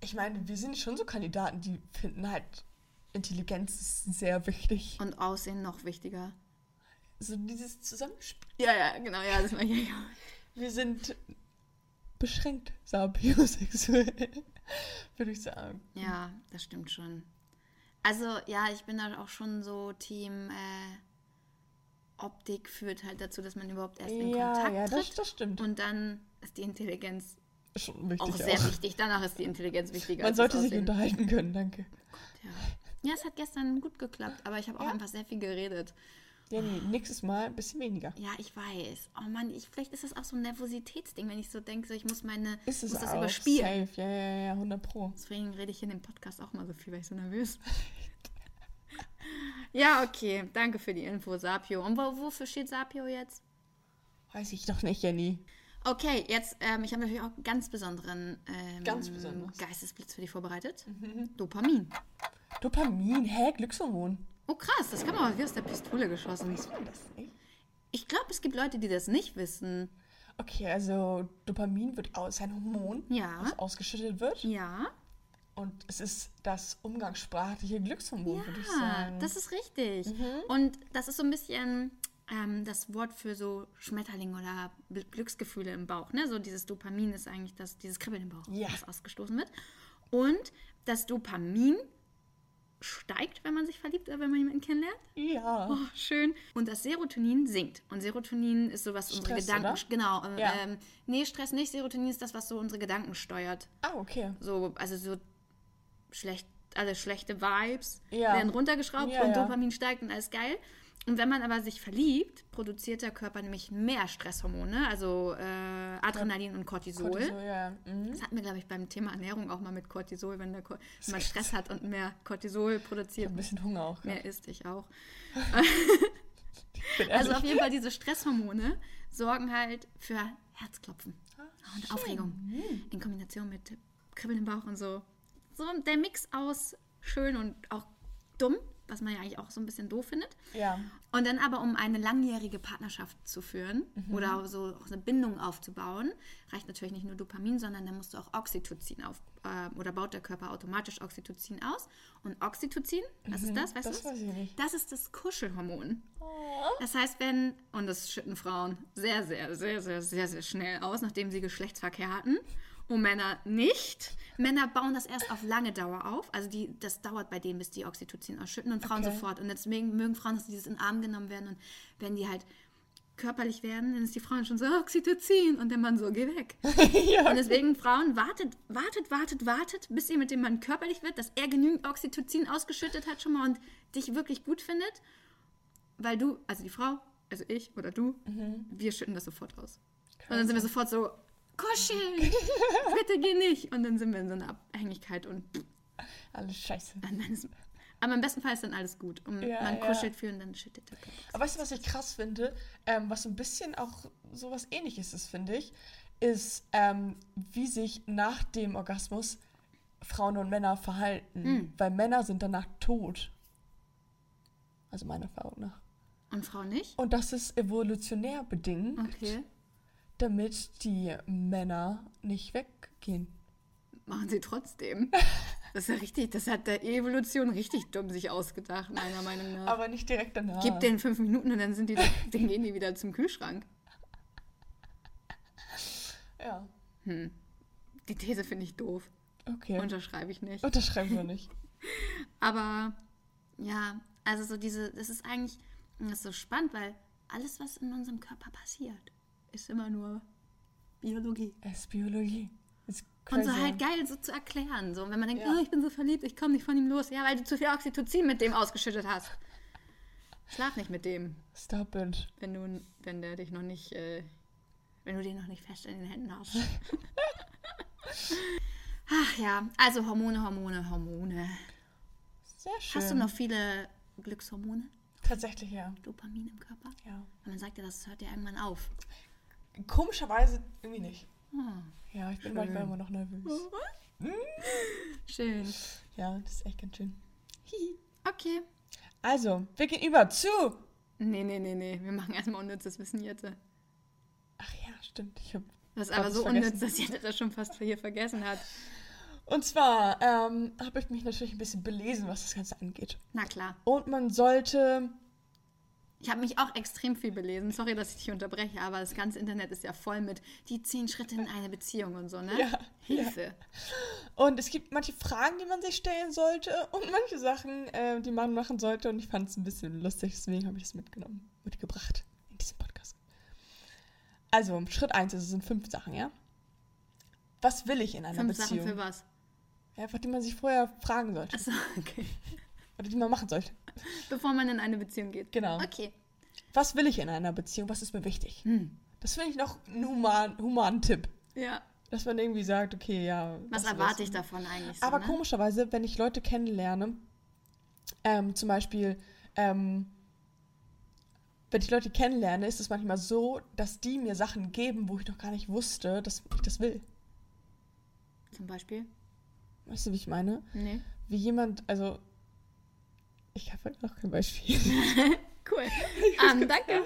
ich meine, wir sind schon so Kandidaten, die finden halt Intelligenz ist sehr wichtig. und Aussehen noch wichtiger. So dieses Zusammenspiel. Ja, ja, genau, ja, das meine ich ja. Wir sind beschränkt sapiosexuell, würde ich sagen. Ja, das stimmt schon. Also, ja, ich bin da auch schon so Team äh, Optik führt halt dazu, dass man überhaupt erst in Ja, Kontakt ja, das, tritt. das stimmt. Und dann ist die Intelligenz wichtig auch sehr auch. wichtig. Danach ist die Intelligenz wichtiger. Man sollte sich Aussehen. unterhalten können, danke. Ja. ja, es hat gestern gut geklappt, aber ich habe auch Ja. einfach sehr viel geredet. Jenny, nächstes Mal ein bisschen weniger. Ja, ich weiß. Oh Mann, ich, vielleicht ist das auch so ein Nervositätsding, wenn ich so denke, so, ich muss meine, Ist muss das auch überspielen. safe, ja, ja, ja, 100 pro. Deswegen rede ich in dem Podcast auch mal so viel, weil ich so nervös bin. ja, okay. Danke für die Info, Sapio. Und wo, wofür steht Sapio jetzt? Weiß ich doch nicht, Jenny. Okay, jetzt, ähm, ich habe natürlich auch einen ganz besonderen ähm, Ganz besonders. Geistesblitz für dich vorbereitet. Dopamin. Dopamin, hä? Glückshormon. Oh krass, das kam aber wie aus der Pistole geschossen. Weiß man das nicht? Ich glaube, es gibt Leute, die das nicht wissen. Okay, also Dopamin wird aus, ist ein Hormon, Ja. was ausgeschüttet wird. Ja, Und es ist das umgangssprachliche Glückshormon, würde ich ja, sagen. das ist richtig. Mhm. Und das ist so ein bisschen ähm, das Wort für so Schmetterling oder Glücksgefühle im Bauch. Ne? So dieses Dopamin ist eigentlich das, dieses Kribbeln im Bauch, Ja. was ausgestoßen wird. Und das Dopamin steigt, wenn man sich verliebt oder wenn man jemanden kennenlernt. ja. Oh, schön. Und das Serotonin sinkt. Und Serotonin ist so, was unsere Stress, Gedanken. oder? Genau. ähm, Ja. Ähm, nee, Stress nicht. Serotonin ist das, was so unsere Gedanken steuert. Ah, okay. So, also so schlecht, also schlechte Vibes Ja. werden runtergeschraubt Ja, und. Dopamin steigt und alles geil. Und wenn man aber sich verliebt, produziert der Körper nämlich mehr Stresshormone, also äh, Adrenalin und Cortisol. Cortisol, ja. Mhm. Das hatten wir, glaube ich, beim Thema Ernährung auch mal mit Cortisol, wenn, der, Ko- wenn man Stress hat und mehr Cortisol produziert. Ein bisschen Hunger auch. Ja. Mehr isst ich auch. Bin Also auf jeden Fall diese Stresshormone sorgen halt für Herzklopfen Ah, und Aufregung in Kombination mit Kribbeln im Bauch und so. So der Mix aus schön und auch dumm, was man ja eigentlich auch so ein bisschen doof findet. Ja. Und dann aber, um eine langjährige Partnerschaft zu führen oder auch so eine Bindung aufzubauen, reicht natürlich nicht nur Dopamin, sondern dann musst du auch Oxytocin auf äh, oder baut der Körper automatisch Oxytocin aus. Und Oxytocin, was ist das? Weißt das du weiß ich nicht. Das ist das Kuschelhormon. Oh. Das heißt, wenn, und das schütten Frauen sehr, sehr, sehr, sehr, sehr, sehr schnell aus, nachdem sie Geschlechtsverkehr hatten. Und Männer nicht. Männer bauen das erst auf lange Dauer auf. Also die, das dauert bei denen, bis die Oxytocin ausschütten und Frauen Okay. sofort. Und deswegen mögen Frauen, dass dieses in den Arm genommen werden. Und wenn die halt körperlich werden, dann ist die Frau schon so Oxytocin und der Mann so, geh weg. ja. Und deswegen, Frauen, wartet, wartet, wartet, wartet, bis ihr mit dem Mann körperlich wird, dass er genügend Oxytocin ausgeschüttet hat schon mal und dich wirklich gut findet. Weil du, also die Frau, also ich oder du, wir schütten das sofort aus. Und dann sind wir sofort so, kuscheln, bitte geh nicht. Und dann sind wir in so einer Abhängigkeit und Alles scheiße. dann ist, aber im besten Fall ist dann alles gut. Und Ja, man ja. kuschelt viel und dann schüttet der Körper. Aber weißt du, was ich krass finde? Ähm, was so ein bisschen auch sowas ähnliches ist, finde ich, ist, ähm, wie sich nach dem Orgasmus Frauen und Männer verhalten. Hm. Weil Männer sind danach tot. Also meiner Erfahrung nach. Und Frau nicht? Und das ist evolutionär bedingt, Okay. Damit die Männer nicht weggehen. Machen sie trotzdem. Das ist ja richtig, das hat der Evolution richtig dumm sich ausgedacht, meiner Meinung nach. Aber nicht direkt danach. Gib denen fünf Minuten und dann sind die, dann gehen die wieder zum Kühlschrank. Ja. Die These finde ich doof. Okay. Unterschreibe ich nicht. Unterschreiben wir nicht. Aber ja, also so diese, das ist eigentlich, das ist so spannend, weil alles, was in unserem Körper passiert, ist immer nur Biologie. Es ist Biologie. Ist Und so halt geil so zu erklären. So, wenn man denkt, Ja. oh, ich bin so verliebt, ich komme nicht von ihm los. Ja, weil du zu viel Oxytocin mit dem ausgeschüttet hast. Schlaf nicht mit dem, Stop it. wenn du, wenn der dich noch nicht, äh, wenn du den noch nicht fest in den Händen hast. Ach ja, also Hormone, Hormone, Hormone. Sehr schön. Hast du noch viele Glückshormone? Tatsächlich, ja. Dopamin im Körper? ja. Und man sagt ja, das hört ja irgendwann auf. Komischerweise irgendwie nicht. Ja, ich bin Schön. manchmal immer noch nervös. Schön. Ja, das ist echt ganz schön. Okay. Also, wir gehen über zu. Nee, nee, nee, nee. Wir machen erstmal unnützes Wissen jetzt. Ach ja, stimmt. Ich hab... Das ist aber so vergessen. unnütz, dass jeder das schon fast hier vergessen hat. Und zwar ähm, habe ich mich natürlich ein bisschen belesen, was das Ganze angeht. Na klar. Und man sollte. Ich habe mich auch extrem viel belesen. Sorry, dass ich dich unterbreche, aber das ganze Internet ist ja voll mit die zehn Schritte in eine Beziehung und so, ne? Ja, Hilfe. Und es gibt manche Fragen, die man sich stellen sollte und manche Sachen, äh, die man machen sollte. Und ich fand es ein bisschen lustig, deswegen habe ich es mitgenommen, mitgebracht in diesem Podcast. Also, Schritt 1, es sind fünf Sachen, ja? Was will ich in einer Fünf Beziehung? Sachen für was? Ja, einfach die man sich vorher fragen sollte. Achso, okay. Oder die man machen sollte. Bevor man in eine Beziehung geht. Genau. Okay. Was will ich in einer Beziehung? Was ist mir wichtig? Hm. Das finde ich noch ein human, humanen Tipp. Ja. Dass man irgendwie sagt, okay, ja. Was erwarte ich davon eigentlich so, Aber ne? komischerweise, wenn ich Leute kennenlerne, ähm, zum Beispiel, ähm, wenn ich Leute kennenlerne, ist es manchmal so, dass die mir Sachen geben, wo ich noch gar nicht wusste, dass ich das will. Zum Beispiel? Weißt du, wie ich meine? Nee. Wie jemand, also. Ich habe halt noch kein Beispiel. Cool. Ähm, danke.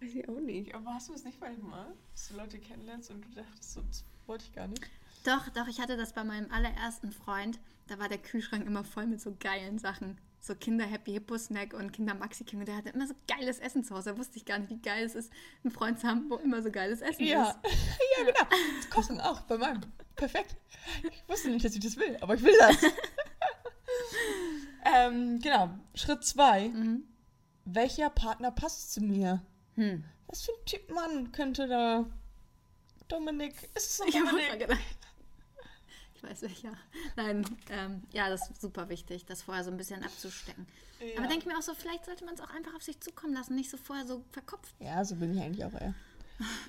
Weiß ich auch nicht. Aber hast du es nicht manchmal, dass du Leute kennenlernst und du dachtest, so, das wollte ich gar nicht? Doch, doch, ich hatte das bei meinem allerersten Freund. Da war der Kühlschrank immer voll mit so geilen Sachen. So Kinder Happy Hippo Snack und Kinder Maxi King. Und der hatte immer so geiles Essen zu Hause. Da wusste ich gar nicht, wie geil es ist, einen Freund zu haben, wo immer so geiles Essen Ja. ist. ja, genau. Das Kochen auch bei meinem. Perfekt. Ich wusste nicht, dass ich das will, aber ich will das. Ähm, genau. Schritt zwei. Mhm. Welcher Partner passt zu mir? Hm. Was für ein Typ Mann könnte da. Dominik. Ist es so Ich Dominik? gedacht. Ich weiß welcher. Nein, ähm, ja, das ist super wichtig, das vorher so ein bisschen abzustecken. Ja. Aber denke ich mir auch so, vielleicht sollte man es auch einfach auf sich zukommen lassen, nicht so vorher so verkopft Ja, so bin ich eigentlich auch eher.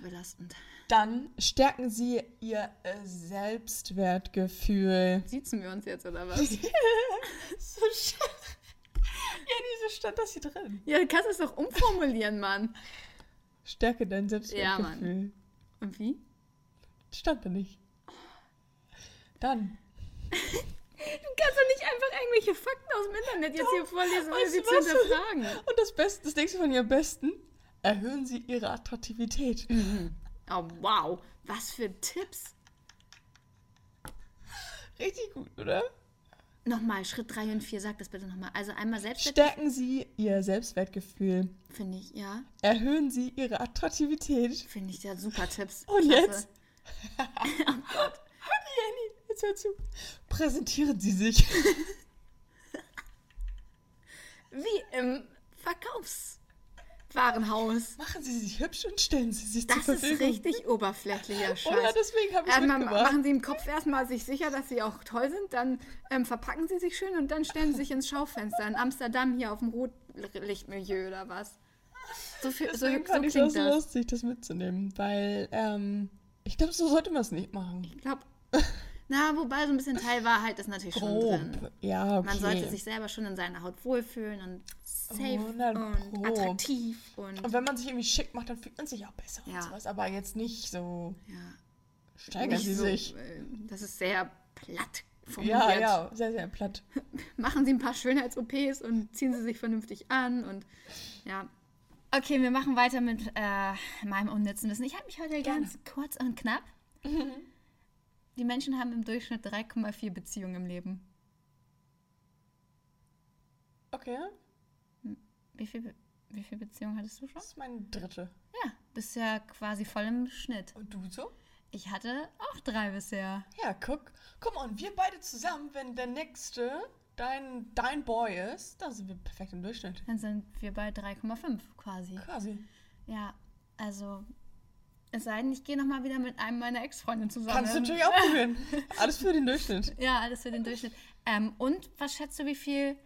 Belastend. Dann stärken Sie Ihr äh, Selbstwertgefühl. Siezen wir uns jetzt, oder was? so schön. Ja, wieso stand das hier drin? ja, du kannst es doch umformulieren, Mann. Stärke dein Ja, Selbstwertgefühl. Mann. Und wie? Stand da nicht. Dann. Du kannst doch nicht einfach irgendwelche Fakten aus dem Internet jetzt hier vorlesen, ohne sie du zu hinterfragen. Und das Beste, das nächste von Ihrem Besten, erhöhen Sie Ihre Attraktivität. Oh, wow. Was für Tipps. Richtig gut, oder? Nochmal, Schritt 3 und 4, sag das bitte nochmal. Also einmal Selbstwert, Stärken Sie Ihr Selbstwertgefühl. finde ich, ja. Erhöhen Sie Ihre Attraktivität. Finde ich ja super Tipps. Und Klasse. jetzt? Jenny, jetzt hör zu. Präsentieren Sie sich. Wie im Verkaufswarenhaus. Machen Sie sich hübsch und stellen Sie sich Das zur ist Verfügung. richtig oberflächlicher Oder Scheiß. deswegen habe ich es Erstmal mitgebracht. machen Sie im Kopf erstmal sich sicher, dass Sie auch toll sind, dann ähm, verpacken Sie sich schön und dann stellen Sie sich ins Schaufenster in Amsterdam hier auf dem Rotlichtmilieu oder was. So, viel, so, so fand klingt ich das das. lustig, das mitzunehmen, weil ähm, ich glaube, so sollte man es nicht machen. Ich glaube, na, wobei so ein bisschen Teilwahrheit ist natürlich schon Grob. drin. Ja, okay. Man sollte sich selber schon in seiner Haut wohlfühlen und safe 100 und attraktiv und, und wenn man sich irgendwie schick macht, dann fühlt man sich auch besser Ja. und sowas. Aber jetzt nicht so. ja, Steigern Sie so, sich. äh, Das ist sehr platt formuliert. Ja, ja, sehr, sehr platt. Machen Sie ein paar Schönheits-OPs und ziehen Sie sich vernünftig an und ja. Okay, wir machen weiter mit äh, meinem unnützen Wissen. Ich halte mich heute Gerne. ganz kurz und knapp. Die Menschen haben im Durchschnitt 3,4 Beziehungen im Leben. Okay, Wie viel, wie viel Beziehungen hattest du schon? das ist meine dritte. Ja, bist ja quasi voll im Schnitt. Und du so? Ich hatte auch drei bisher. Ja, guck. Guck mal, und wir beide zusammen, wenn der nächste dein, dein Boy ist, dann sind wir perfekt im Durchschnitt. Dann sind wir bei 3,5 quasi. Quasi. Ja, also es sei denn, ich gehe nochmal wieder mit einem meiner Ex-Freundinnen zusammen. Kannst du natürlich auch probieren. Alles für den Durchschnitt. Ja, alles für den Durchschnitt. Ähm, und was schätzt du, wie viel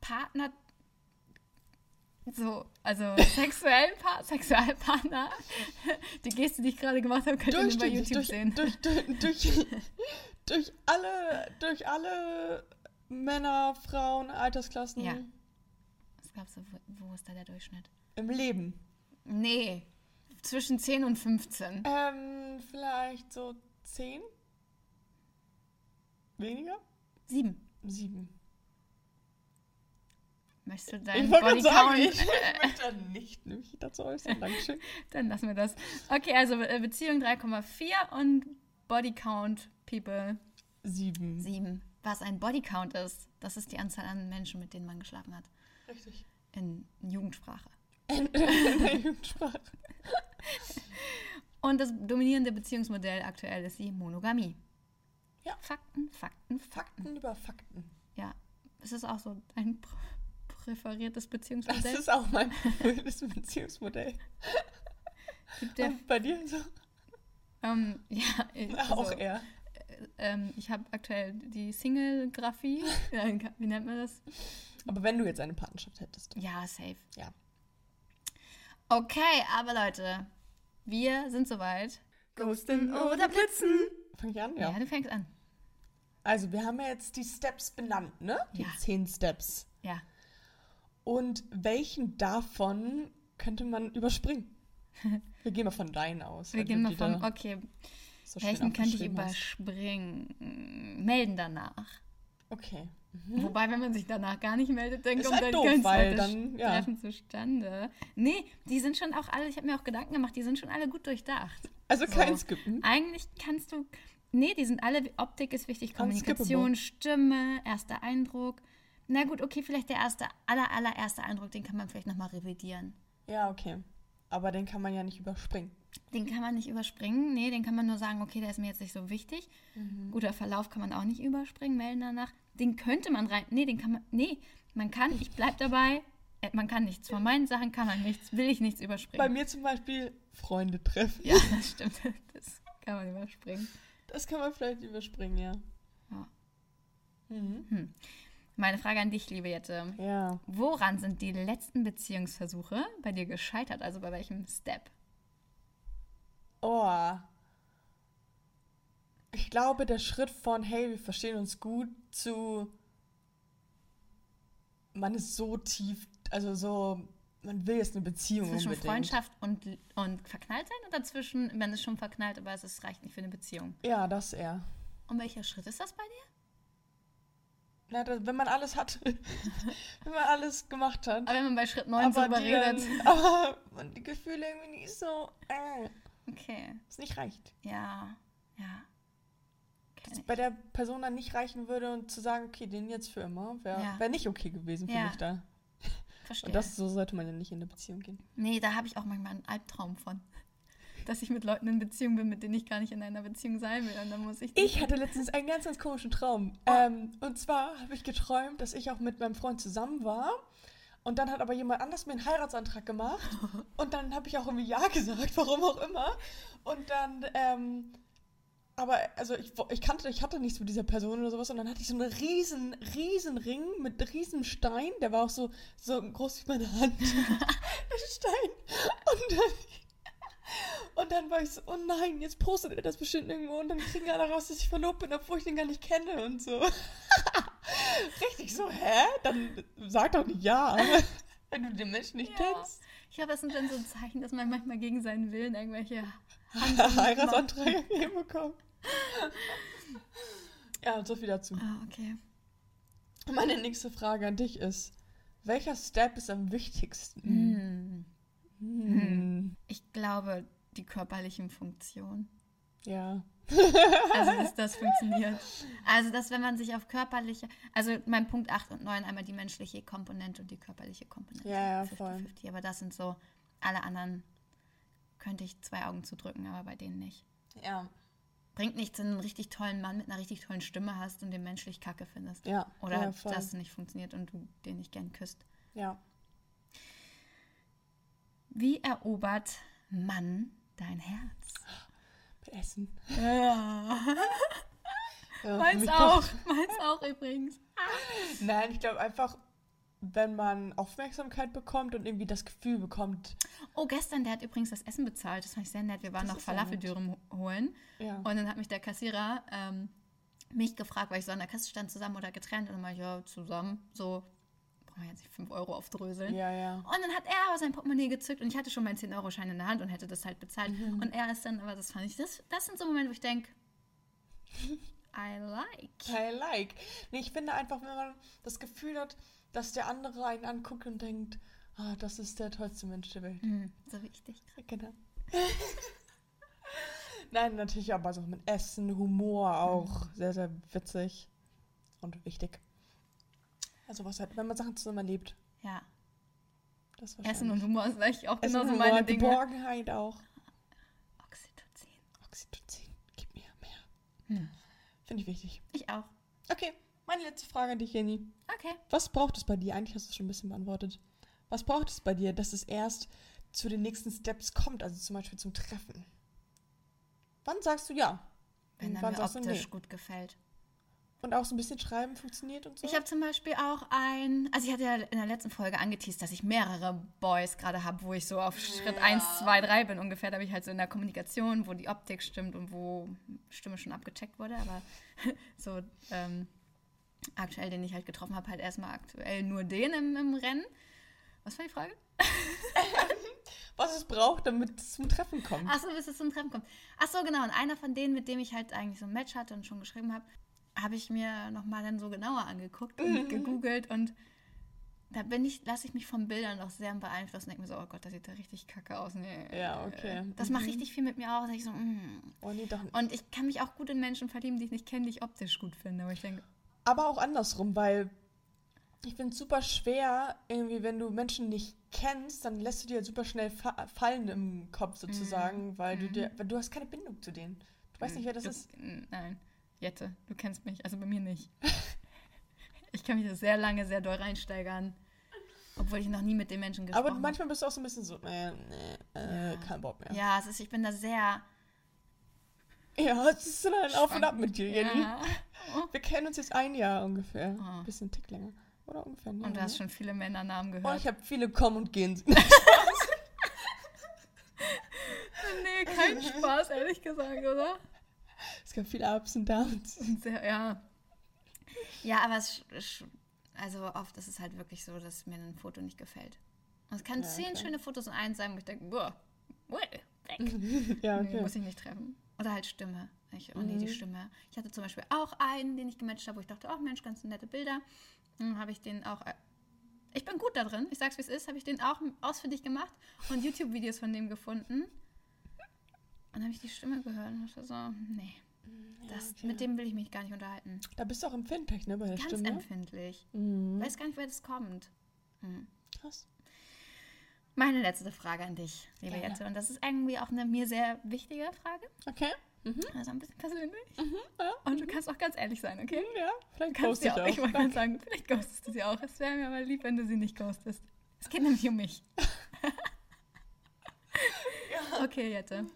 Partner, so, also sexuellen pa Sexualpartner, die Geste, die ich gerade gemacht habe, könnt ihr nur bei YouTube durch, sehen. durch, durch, durch, durch, alle, durch alle Männer, Frauen, Altersklassen Ja. Was glaubst du, wo, ist da der Durchschnitt? im Leben. Nee, zwischen 10 und 15. Ähm, vielleicht so zehn? Weniger? 7. Sieben. Möchtest du Ich deinen wollte gerade sagen, Bodycount? ich möchte nicht mich dazu äußern. Dankeschön. Dann lassen wir das. Okay, also äh, Beziehung 3,4 und Bodycount People Sieben. 7. Was ein Bodycount ist, das ist die Anzahl an Menschen, mit denen man geschlafen hat. Richtig. In Jugendsprache. In der Jugendsprache. Und das dominierende Beziehungsmodell aktuell ist die Monogamie. Ja. Fakten, Fakten, Fakten. Fakten über Fakten. Ja. Ist das auch so ein pr präferiertes Das Beziehungsmodell? ist auch mein das Beziehungsmodell. Gibt der, bei dir so? ähm, ja, ich- also, auch eher. ähm, ich habe aktuell die Single-Graphie. Wie nennt man das? Aber wenn du jetzt eine Partnerschaft hättest. Ja, safe. Ja. Okay, aber Leute, wir sind soweit. Ghosten oder Blitzen? Fang ich an? Ja, Ja. du fängst an. Also, wir haben ja jetzt die Steps benannt, ne? Die Ja. zehn Steps. Ja. Und welchen davon könnte man überspringen? Wir gehen mal von deinen aus. Wir gehen mal von, okay, so welchen könnte ich aufgeschrieben hast. überspringen? Melden danach. Okay. Wobei, wenn man sich danach gar nicht meldet, dann Ist kommt halt dann doof, kein weil dann, ja. Treffen zustande. Nee, die sind schon auch alle, ich habe mir auch Gedanken gemacht, die sind schon alle gut durchdacht. Also kein So. Skippen. Eigentlich kannst du. Nee, die sind alle. Optik ist wichtig, Kommunikation. Stimme, erster Eindruck. Na gut, okay, vielleicht der erste, aller, allererste Eindruck, den kann man vielleicht nochmal revidieren. Ja, okay. Aber den kann man ja nicht überspringen. Den kann man nicht überspringen. Nee, den kann man nur sagen, okay, der ist mir jetzt nicht so wichtig. Mhm. Guter Verlauf kann man auch nicht überspringen, melden danach. Den könnte man rein. Nee, den kann man. Nee, man kann, ich bleib dabei. Äh, Man kann nichts. Von meinen Sachen kann man nichts, will ich nichts Bei überspringen. mir zum Beispiel Freunde treffen. Ja, das stimmt. Das kann man überspringen. Das kann man vielleicht überspringen, ja. Ja. Mhm. Meine Frage an dich, liebe Jette. Ja. Woran sind die letzten Beziehungsversuche bei dir gescheitert? Also bei welchem Step? Oh. Ich glaube, der Schritt von, hey, wir verstehen uns gut, zu, man ist so tief, also so, man will jetzt eine Beziehung Zwischen unbedingt. Freundschaft und, und verknallt sein oder zwischen, man ist schon verknallt, aber es ist, reicht nicht für eine Beziehung? Ja, das eher. Und welcher Schritt ist das bei dir? Da, wenn man alles hat. wenn man alles gemacht hat. Aber wenn man bei Schritt 9 aber, drüber die redet. aber die Gefühle irgendwie nicht so, äh, Okay, es nicht reicht. ja, ja. Dass ich. bei der Person dann nicht reichen würde und zu sagen, okay, den jetzt für immer, wäre Ja. wär nicht okay gewesen für Ja. mich da. Verstehe. Und das so sollte man ja nicht in eine Beziehung gehen. nee, da habe ich auch manchmal einen Albtraum von. Dass ich mit Leuten in Beziehung bin, mit denen ich gar nicht in einer Beziehung sein will. Und dann muss ich. Ich hatte letztens einen ganz, ganz komischen Traum. Ähm, und zwar habe ich geträumt, dass ich auch mit meinem Freund zusammen war. Und dann hat aber jemand anders mir einen Heiratsantrag gemacht. Und dann habe ich auch irgendwie Ja gesagt, warum auch immer. Und dann, ähm, aber also ich, ich kannte, ich hatte nichts mit dieser Person oder sowas. Und dann hatte ich so einen riesen, riesen Ring mit riesen Stein. Der war auch so, so groß wie meine Hand. Der Stein. Und dann, und dann war ich so, oh nein, jetzt postet er das bestimmt irgendwo und dann kriegen alle raus, dass ich verlobt bin, obwohl ich den gar nicht kenne und so. Richtig so, hä? Dann sag doch nicht ja, wenn du den Menschen nicht Ja. kennst. Ich glaube, das sind dann so Zeichen, dass man manchmal gegen seinen Willen irgendwelche. Heiratsanträge hinbekommen. Ja, und so viel dazu. Ah, okay. Meine nächste Frage an dich ist, welcher Step ist am wichtigsten? Hm. Hm. Ich glaube, die körperlichen Funktionen. Ja. Also, dass das funktioniert. Also, dass wenn man sich auf körperliche, also mein Punkt 8 und 9, einmal die menschliche Komponente und die körperliche Komponente. Ja, ja, voll. 50-50. Aber das sind so, alle anderen könnte ich zwei Augen zudrücken, aber bei denen nicht. Ja. Bringt nichts, wenn du einen richtig tollen Mann mit einer richtig tollen Stimme hast und den menschlich kacke findest. Ja. Oder ja, voll. das nicht funktioniert und du den nicht gern küsst. Ja. Wie erobert Mann dein Herz? Mit Essen. Ja. Ja, Meins auch. Meins auch übrigens. Nein, ich glaube einfach, wenn man Aufmerksamkeit bekommt und irgendwie das Gefühl bekommt, Oh, gestern, der hat übrigens das Essen bezahlt. Das fand ich sehr nett. Wir waren Das noch Falafeldürren holen. ja. Und dann hat mich der Kassierer ähm, mich gefragt, weil ich so an der Kasse stand, zusammen oder getrennt. Und dann meinte ich, ja, zusammen. So, kann man jetzt nicht 5 Euro aufdröseln. Ja, ja. Und dann hat er aber sein Portemonnaie gezückt und ich hatte schon meinen 10-Euro-Schein in der Hand und hätte das halt bezahlt. Mhm. Und er ist dann, aber das fand ich, das, das sind so Momente, wo ich denke, I like. I like. Nee, ich finde einfach, wenn man das Gefühl hat, dass der andere einen anguckt und denkt, ah, das ist der tollste Mensch der Welt. Mhm, so wichtig. Genau. Nein, natürlich aber so mit Essen, Humor auch sehr, sehr witzig und wichtig. Also was halt, wenn man Sachen zusammen erlebt. Ja. Das Essen und Humor ist eigentlich auch genauso meine Humor, Dinge. Geborgenheit auch. Oxytocin. Oxytocin, gib mir mehr. Hm. Finde ich wichtig. Ich auch. Okay, meine letzte Frage an dich, Jenny. Okay. Was braucht es bei dir? Eigentlich hast du es schon ein bisschen beantwortet. Was braucht es bei dir, dass es erst zu den nächsten Steps kommt, also zum Beispiel zum Treffen? Wann sagst du ja? Wenn er mir optisch nee? gut gefällt. Und auch so ein bisschen schreiben funktioniert und so? Ich habe zum Beispiel auch ein, also ich hatte ja in der letzten Folge angeteased, dass ich mehrere Boys gerade habe, wo ich so auf Schritt Ja. 1, 2, 3 bin ungefähr. Da habe ich halt so in der Kommunikation, wo die Optik stimmt und wo Stimme schon abgecheckt wurde. Aber so ähm, aktuell, den ich halt getroffen habe, halt erstmal aktuell nur den im, im Rennen. Was war die Frage? Was es braucht, damit es zum Treffen kommt. Achso, bis es zum Treffen kommt. Achso, genau. Und einer von denen, mit dem ich halt eigentlich so ein Match hatte und schon geschrieben habe, habe ich mir nochmal dann so genauer angeguckt und gegoogelt und da bin ich, lasse ich mich von Bildern auch sehr beeinflussen. Denke mir so, oh Gott, das sieht ja richtig kacke aus. Nee. Ja, okay. Das macht richtig viel mit mir aus. Ich so, mm. Oh, nee, doch. Und ich kann mich auch gut in Menschen verlieben, die ich nicht kenne, die ich optisch gut finde. Aber ich denke, Aber auch andersrum, weil ich finde es super schwer, irgendwie, wenn du Menschen nicht kennst, dann lässt du dir super schnell fa fallen im Kopf sozusagen, weil du dir, weil du hast keine Bindung zu denen. Du weißt nicht, wer das du, ist. Nein, Jette, du kennst mich. Also bei mir nicht. ich kann mich da sehr lange, sehr doll reinsteigern. Obwohl ich noch nie mit den Menschen gesprochen Aber habe. manchmal bist du auch so ein bisschen so, äh, nee, äh, kein Bock mehr. Ja, es ist, ich bin da sehr. Ja, es ist dann ein Auf und Ab mit dir, Jenny. Ja. Wir kennen uns jetzt ein Jahr ungefähr. Ah. Bisschen einen Tick länger. Oder ungefähr ein Jahr. Und du hast ne? schon viele Männernamen Oh, gehört. ich habe viele kommen und gehen. nee, kein Spaß, ehrlich gesagt, oder? Es gab viele Ups und Downs. Sehr, ja. Ja, aber es, also oft ist es halt wirklich so, dass mir ein Foto nicht gefällt. Und es kann Ja, zehn okay. schöne Fotos in eins sein, wo ich denke, boah, weg. ja, Nee, okay. muss ich nicht treffen. Oder halt Stimme. Ich, oh nee, die Mhm. Stimme. Ich hatte zum Beispiel auch einen, den ich gematcht habe, wo ich dachte, oh Mensch, ganz nette Bilder. Dann habe ich den auch. äh, Ich bin gut da drin, ich sag's wie es ist, habe ich den auch ausfindig gemacht und YouTube-Videos von dem gefunden. Und dann habe ich die Stimme gehört und dachte so, nee, das, okay. mit dem will ich mich gar nicht unterhalten. Da bist du auch empfindlich, ne, bei der Ganz Stimme. empfindlich. Mhm. Weiß gar nicht, wer das kommt. Hm. Krass. Meine letzte Frage an dich, liebe Gerne. Jette. Und das ist irgendwie auch eine mir sehr wichtige Frage. Okay. Mhm. Also ein bisschen persönlich. ja. Und du kannst auch ganz ehrlich sein, okay? Ja, vielleicht Kannst du auch. Ich wollte gerade sagen, vielleicht ghostest du sie auch. Es wäre mir aber lieb, wenn du sie nicht ghostest. Es geht nämlich um mich. Okay, Jette.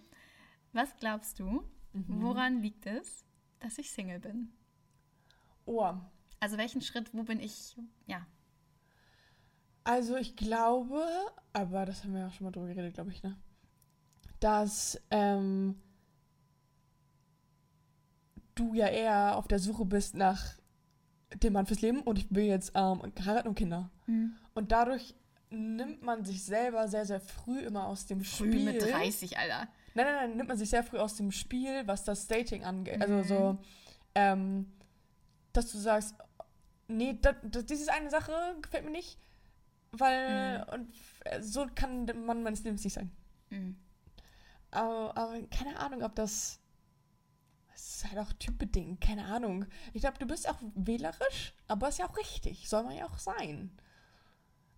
Was glaubst du, Mhm. woran liegt es, dass ich Single bin? Oh. Also welchen Schritt, wo bin ich, ja. Also ich glaube, aber das haben wir ja auch schon mal drüber geredet, glaube ich, ne? Dass ähm, du ja eher auf der Suche bist nach dem Mann fürs Leben und ich will jetzt ähm, heiraten und Kinder. Und dadurch nimmt man sich selber sehr, sehr früh immer aus dem Früh Spiel. mit 30, Alter. Nein, nein, nein, nimmt man sich sehr früh aus dem Spiel, was das Dating angeht. Also Mhm. so, ähm, dass du sagst, nee, das, das, diese eine Sache gefällt mir nicht, weil, Mhm. und so kann der Mann meines Lebens nicht sein. Mhm. Aber, aber keine Ahnung, ob das, es ist halt auch typbedingt, keine Ahnung. Ich glaube, du bist auch wählerisch, aber ist ja auch richtig, soll man ja auch sein.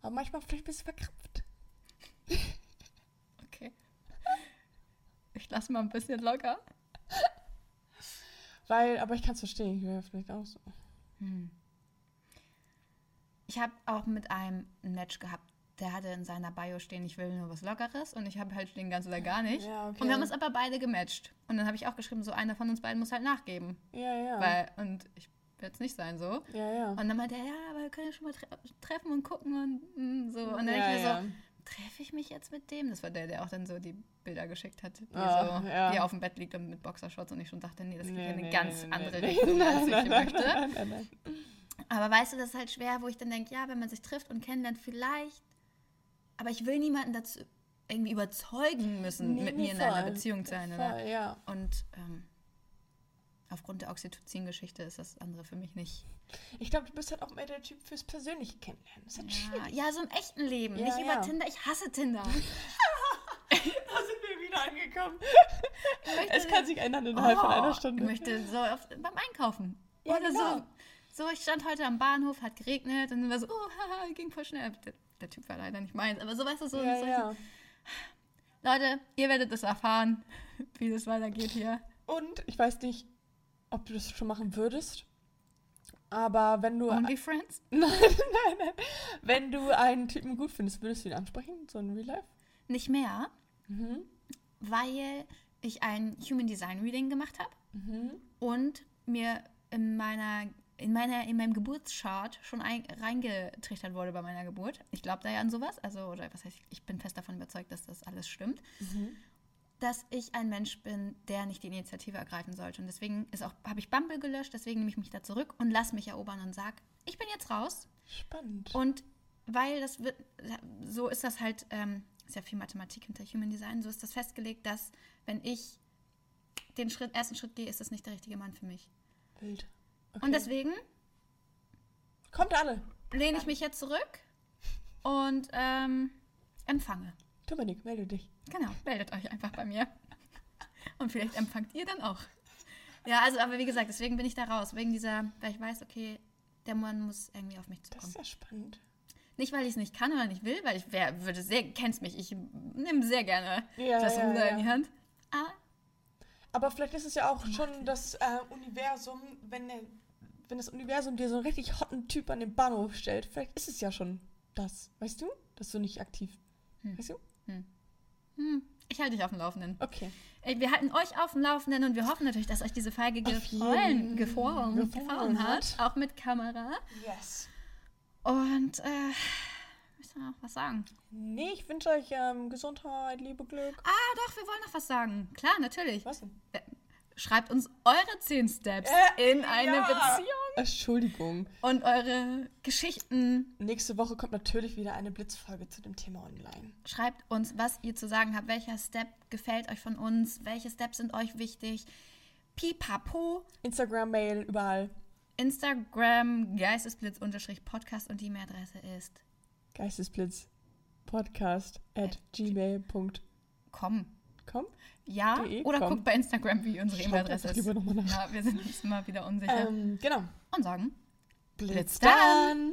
Aber manchmal vielleicht ein bisschen verkrampft. Ich lasse mal ein bisschen locker. Weil, aber ich kann es verstehen, ich wäre vielleicht auch so. Hm. Ich habe auch mit einem ein Match gehabt, der hatte in seiner Bio stehen, ich will nur was Lockeres und ich habe halt stehen ganz oder gar nicht. Ja, okay. Und wir haben uns aber beide gematcht. Und dann habe ich auch geschrieben, so einer von uns beiden muss halt nachgeben. Ja, ja. Weil, und ich will es nicht sein so. ja, ja. Und dann meinte er, ja, aber wir können ja schon mal tre treffen und gucken und mm, so. Und dann ja, ich mir ja. so, treffe ich mich jetzt mit dem? Das war der, der auch dann so die Bilder geschickt hat, die, Ah, so, ja. die auf dem Bett liegt und mit Boxershorts und ich schon dachte, nee, das geht Nee, in eine nee, ganz nee, andere. Richtung, als ich möchte. Aber weißt du, das ist halt schwer, wo ich dann denke, ja, wenn man sich trifft und kennenlernt, vielleicht. Aber ich will niemanden dazu irgendwie überzeugen müssen, mit mir in einer. Beziehung zu sein. Oder? Voll, ja. Und ähm, aufgrund der Oxytocin-Geschichte ist das andere für mich nicht. Ich glaube, du bist halt auch mehr der Typ fürs persönliche Kennenlernen. Das ist halt Ja, schwierig. ja, so im echten Leben, Ja, nicht über ja. Tinder. Ich hasse Tinder. Da sind wir wieder angekommen. Es kann sich ändern innerhalb von einer Oh, Stunde. Ich möchte so auf, beim Einkaufen. Ja, Oder genau. so. So, ich stand heute am Bahnhof, hat geregnet und dann war so, oh, haha, ging voll schnell. Der, der Typ war leider nicht meins, aber so weißt du so. ja, so ja. Leute, ihr werdet es erfahren, wie das weitergeht hier. Und ich weiß nicht, ob du das schon machen würdest. Aber wenn du. Only Friends? Nein, nein, nein. Wenn du einen Typen gut findest, würdest du ihn ansprechen? So in Real Life? Nicht mehr, Mhm. weil ich ein Human Design Reading gemacht habe Mhm. und mir in meiner in meiner in meinem Geburtschart schon ein, reingetrichtert wurde bei meiner Geburt. Ich glaube da ja an sowas, also oder was heißt, ich bin fest davon überzeugt, dass das alles stimmt, Mhm. Dass ich ein Mensch bin, der nicht die Initiative ergreifen sollte und deswegen ist auch habe ich Bumble gelöscht, deswegen nehme ich mich da zurück und lass mich erobern und sag, ich bin jetzt raus Spannend. und weil das wird, so ist das halt, ähm, ist ja viel Mathematik hinter Human Design, so ist das festgelegt, dass wenn ich den Schritt, ersten Schritt gehe, ist das nicht der richtige Mann für mich. Wild. Okay. Und deswegen Kommt alle. lehne ich mich jetzt zurück und ähm, empfange. Dominik, melde dich. Genau, meldet euch einfach bei mir. Und vielleicht empfangt ihr dann auch. Ja, also, aber wie gesagt, deswegen bin ich da raus. Wegen dieser, weil ich weiß, okay, der Mann muss irgendwie auf mich Das zukommen. ist ja spannend. Nicht, weil ich es nicht kann oder nicht will, weil ich wär, würde sehr, kennst mich, ich nehme sehr gerne Ja, das ja, Ruder ja. in die Hand. Aber Aber vielleicht ist es ja auch schon das äh, Universum, wenn, der, wenn das Universum dir so einen richtig hotten Typ an den Bahnhof stellt, vielleicht ist es ja schon das. Weißt du? Dass du nicht aktiv. Hm. Weißt du? Hm, ich halte dich auf dem Laufenden. Okay. Ey, Wir halten euch auf dem Laufenden und wir hoffen natürlich, dass euch diese Folge Auf gefallen, gefallen, gefallen hat. hat. Auch mit Kamera. Yes. Und, äh, müssen wir noch was sagen? Nee, ich wünsche euch ähm, Gesundheit, Liebe, Glück. Ah, doch, wir wollen noch was sagen. Klar, natürlich. Was denn? Schreibt uns eure 10 Steps Äh, in eine ja. Beziehung Entschuldigung. und eure Geschichten. Nächste Woche kommt natürlich wieder eine Blitzfolge zu dem Thema online. Schreibt uns, was ihr zu sagen habt. Welcher Step gefällt euch von uns? Welche Steps sind euch wichtig? Pipapo. Instagram, Mail, überall. Instagram geistesblitz-podcast und die E-Mail-Adresse ist Geistesblitz Podcast at gmail.com. komm. Ja, De, oder komm. guckt bei Instagram, wie unsere E-Mail-Adresse ist. Ja, wir sind uns mal wieder unsicher. Ähm, genau. Und sagen Blitz dann. dann.